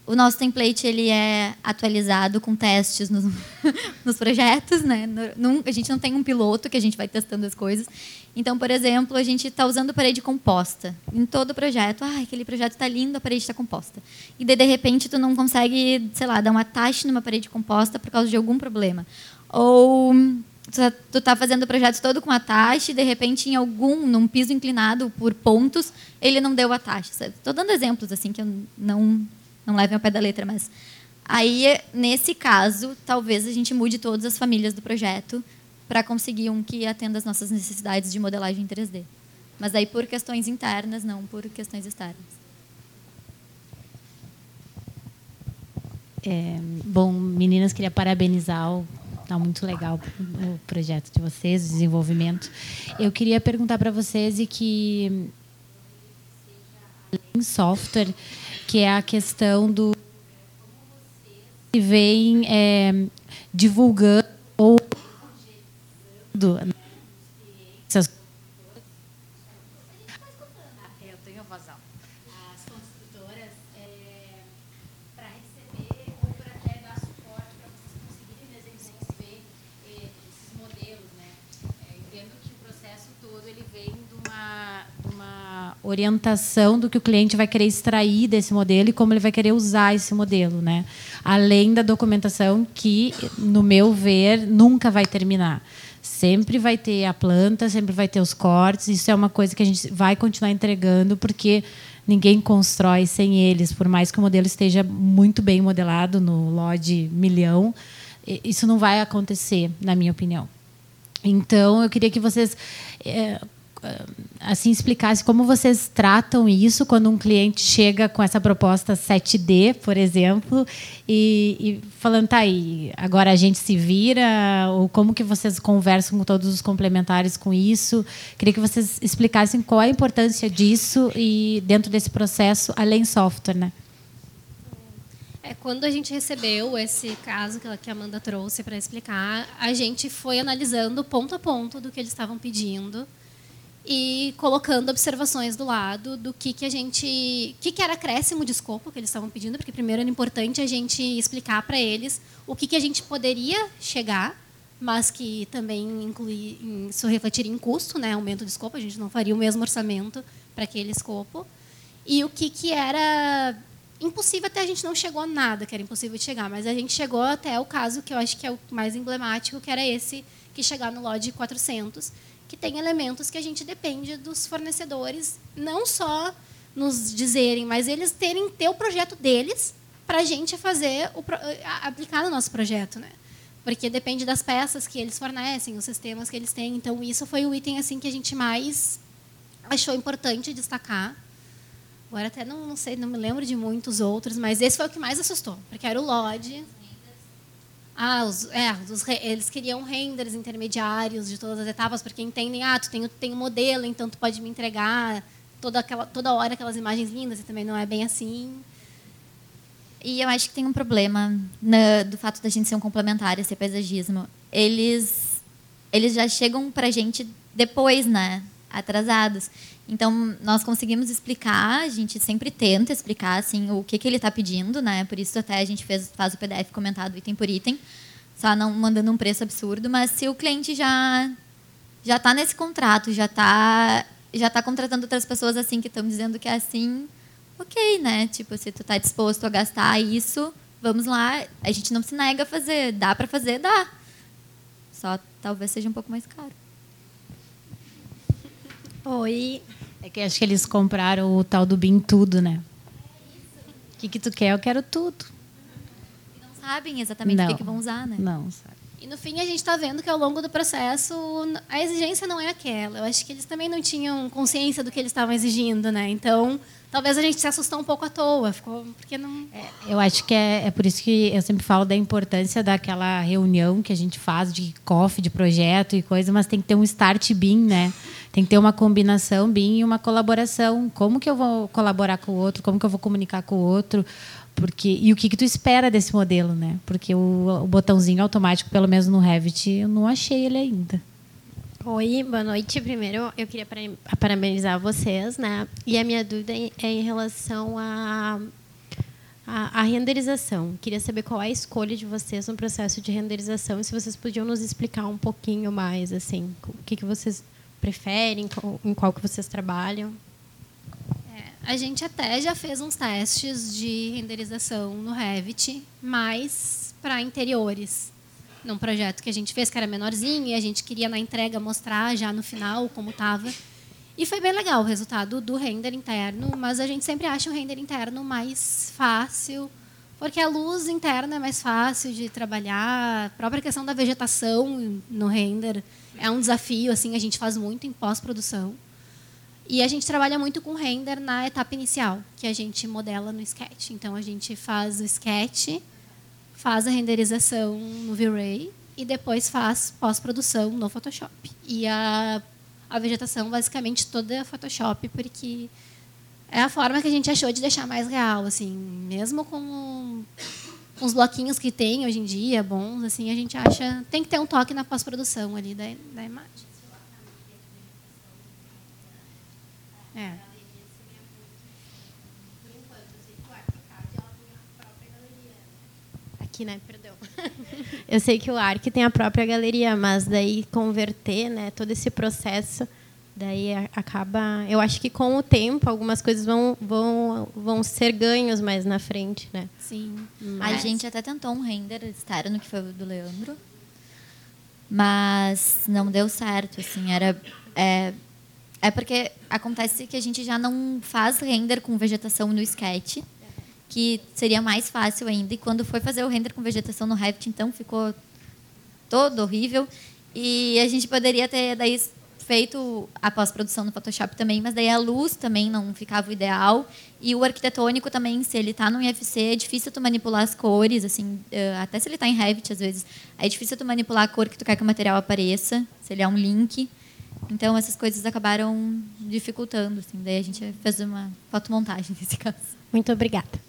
O nosso template ele é atualizado com testes nos, [laughs] nos projetos, né? No, a gente não tem um piloto que a gente vai testando as coisas. Então, por exemplo, a gente está usando parede composta em todo o projeto. Ah, aquele projeto está lindo, a parede está composta. E daí, de repente, tu não consegue, sei lá, dar uma taxa numa parede composta por causa de algum problema. Ou tu tá fazendo o projeto todo com a taxa e de repente em algum num piso inclinado por pontos ele não deu a taxa estou dando exemplos assim que eu não não levem ao pé da letra mas aí nesse caso talvez a gente mude todas as famílias do projeto para conseguir um que atenda às nossas necessidades de modelagem em 3D mas aí por questões internas não por questões externas. É, bom meninas queria parabenizar o Está muito legal o projeto de vocês, o desenvolvimento. Eu queria perguntar para vocês e que em software, que é a questão do que vem é, divulgando ou essas orientação do que o cliente vai querer extrair desse modelo e como ele vai querer usar esse modelo, né? Além da documentação que, no meu ver, nunca vai terminar. Sempre vai ter a planta, sempre vai ter os cortes. Isso é uma coisa que a gente vai continuar entregando porque ninguém constrói sem eles, por mais que o modelo esteja muito bem modelado no LOD milhão, isso não vai acontecer, na minha opinião. Então, eu queria que vocês é, assim explicasse como vocês tratam isso quando um cliente chega com essa proposta 7D, por exemplo, e, e, falando, tá aí, agora a gente se vira, ou como que vocês conversam com todos os complementares com isso? Queria que vocês explicassem qual a importância disso e dentro desse processo, além software, né? É, quando a gente recebeu esse caso que a Amanda trouxe para explicar, a gente foi analisando ponto a ponto do que eles estavam pedindo e colocando observações do lado do que, que a gente. que, que era acréscimo de escopo que eles estavam pedindo, porque primeiro era importante a gente explicar para eles o que, que a gente poderia chegar mas que também inclui, isso refletiria em custo, né, aumento de escopo, a gente não faria o mesmo orçamento para aquele escopo. E o que, que era impossível até a gente não chegou a nada que era impossível de chegar, mas a gente chegou até o caso que eu acho que é o mais emblemático, que era esse que chegar no LOD 400, que tem elementos que a gente depende dos fornecedores, não só nos dizerem, mas eles terem ter o projeto deles para a gente fazer o aplicar no nosso projeto, né? Porque depende das peças que eles fornecem, os sistemas que eles têm. Então isso foi o item assim que a gente mais achou importante destacar. Agora até não, não sei, não me lembro de muitos outros, mas esse foi o que mais assustou, porque era o LOD. Ah, os, é, os eles queriam renders intermediários de todas as etapas, porque entendem, ah, tu tem, o- tem um modelo, então tu pode me entregar toda, aquela, toda hora aquelas imagens lindas, e também não é bem assim. E eu acho que tem um problema na- do fato da gente ser um complementar, esse paisagismo. Eles, eles já chegam para a gente depois, né? Atrasados. Então, nós conseguimos explicar, a gente sempre tenta explicar assim, o que, que ele está pedindo, né? Por isso, até a gente fez, faz o PDF comentado item por item, só não mandando um preço absurdo. Mas se o cliente já já está nesse contrato, já está já tá contratando outras pessoas assim que estão dizendo que é assim, ok, né? Tipo, se tu tá disposto a gastar isso, vamos lá. A gente não se nega a fazer. Dá para fazer, dá. Só talvez seja um pouco mais caro. Oi. É que acho que eles compraram o tal do BIM tudo, né? O que, que tu quer? Eu quero tudo. Não sabem exatamente o que, Não. que vão usar, né? Não, sabe? E no fim a gente está vendo que ao longo do processo a exigência não é aquela. Eu acho que eles também não tinham consciência do que eles estavam exigindo, né? Então talvez a gente se assustou um pouco à toa, ficou porque não. Eu acho que é, é por isso que eu sempre falo da importância daquela reunião que a gente faz de coffee, de projeto e coisa, mas tem que ter um start BIM, né? Tem que ter uma combinação BIM e uma colaboração. Como que eu vou colaborar com o outro? Como que eu vou comunicar com o outro? Porque, e o que, que tu espera desse modelo, né? Porque o, o botãozinho automático, pelo menos no Revit, eu não achei ele ainda. Oi, boa noite. Primeiro, eu queria para- parabenizar vocês, né? E a minha dúvida é em relação à a, a renderização. Queria saber qual é a escolha de vocês no processo de renderização e se vocês podiam nos explicar um pouquinho mais, assim, o que, que vocês preferem, em qual que vocês trabalham. A gente até já fez uns testes de renderização no Revit, mas para interiores. Num projeto que a gente fez, que era menorzinho, e a gente queria na entrega mostrar já no final como estava. E foi bem legal o resultado do render interno, mas a gente sempre acha o render interno mais fácil, porque a luz interna é mais fácil de trabalhar, a própria questão da vegetação no render é um desafio, assim, a gente faz muito em pós-produção. E a gente trabalha muito com render na etapa inicial, que a gente modela no Sketch. Então a gente faz o Sketch, faz a renderização no V-Ray e depois faz pós-produção no Photoshop. E a, a vegetação basicamente toda é Photoshop, porque é a forma que a gente achou de deixar mais real, assim, mesmo com os bloquinhos que tem hoje em dia, bons, assim, a gente acha tem que ter um toque na pós-produção ali da, da imagem. É. Aqui, né? Perdão. [laughs] Eu sei que o Arc tem a própria galeria, mas daí converter, né, todo esse processo, daí acaba, eu acho que com o tempo algumas coisas vão vão vão ser ganhos mais na frente, né? Sim. A gente até tentou um render externo, que foi do Leandro. Mas não deu certo, assim, era... É, é porque acontece que a gente já não faz render com vegetação no Sketch, que seria mais fácil ainda. E quando foi fazer o render com vegetação no Revit, então ficou todo horrível. E a gente poderia ter daí feito a pós-produção no Photoshop também, mas daí a luz também não ficava o ideal. E o arquitetônico também, se ele está no IFC, é difícil tu manipular as cores, assim, eh, até se ele está em Revit, às vezes, é difícil tu manipular a cor que tu quer que o material apareça, se ele é um link. Então, essas coisas acabaram dificultando, assim. Daí a gente fez uma fotomontagem nesse [laughs] caso. Muito obrigada.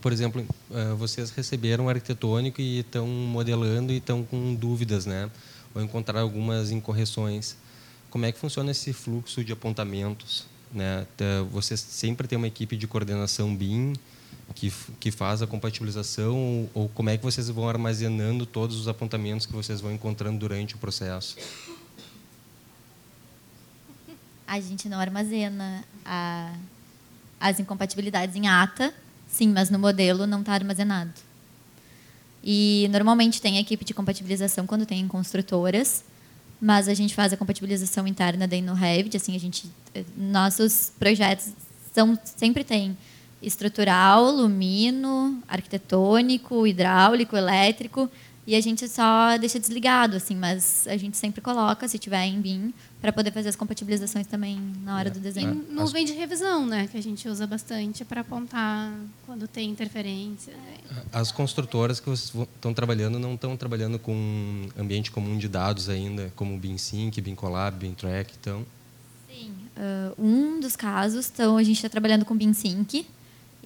Por exemplo, ah, vocês receberam arquitetônico e estão modelando e estão com dúvidas, né? Ou encontraram algumas incorreções. Como é que funciona esse fluxo de apontamentos né? Tá, sempre tem uma equipe de coordenação BIM que, que faz a compatibilização ou como é que vocês vão armazenando todos os apontamentos que vocês vão encontrando durante o processo? A gente não armazena a- as incompatibilidades em ata, sim, mas no modelo não está armazenado. E normalmente tem equipe de compatibilização quando tem em construtoras, mas a gente faz a compatibilização interna daí no Revit, assim, a gente eh, nossos projetos são sempre tem estrutural, lumino, arquitetônico, hidráulico, elétrico, e a gente só deixa desligado, assim, mas a gente sempre coloca, se tiver em BIM, para poder fazer as compatibilizações também na hora do E desenho. nuvem de revisão, né? Que a gente usa bastante para apontar quando tem interferência. né? As construtoras que estão trabalhando não estão trabalhando com ambiente comum de dados ainda, como BIM-Sync, BIM-Collab, BIM-Track, então... Sim. Ah, um dos casos, então a gente está trabalhando com BeamSync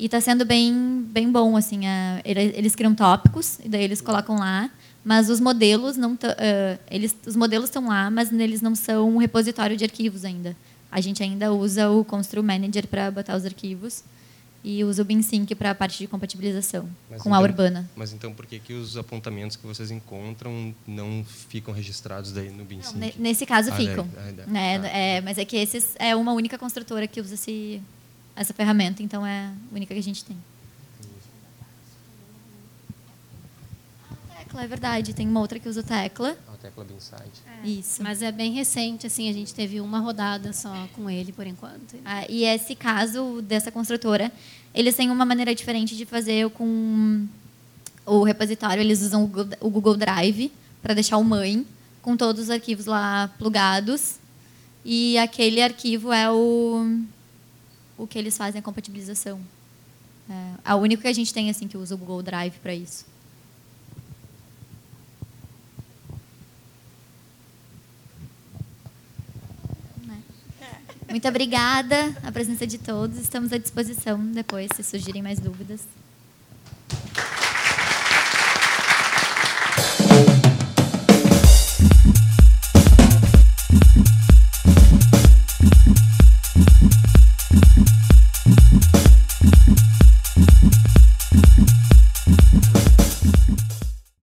e está sendo bem, bem bom, assim, ah, ele- eles criam tópicos e daí eles colocam lá, mas os modelos não ah, eles os modelos estão lá, mas eles não são um repositório de arquivos ainda. A gente ainda usa o Constru Manager para botar os arquivos e usa o BeamSync para a parte de compatibilização Mas com a então- Urbana. Mas então por que, que os apontamentos que vocês encontram não ficam registrados daí no BIM-Sync? Ne- Nesse caso Ah, ficam. ah, né? tá. É, mas é que esses é uma única construtora que usa esse, essa ferramenta, então é a única que a gente tem. Tecla, é verdade. Tem uma outra que usa tecla. A tecla BIM-Site. Isso. Mas é bem recente, assim, a gente teve uma rodada só com ele por enquanto. Ah, e esse caso dessa construtora, eles têm uma maneira diferente de fazer com o repositório. Eles usam o Google Drive para deixar o mãe com todos os arquivos lá plugados. E aquele arquivo é o, o que eles fazem a compatibilização. É, a única que a gente tem assim que usa o Google Drive para isso. Né? Muito obrigada a presença de todos. Estamos à disposição depois, se surgirem mais dúvidas.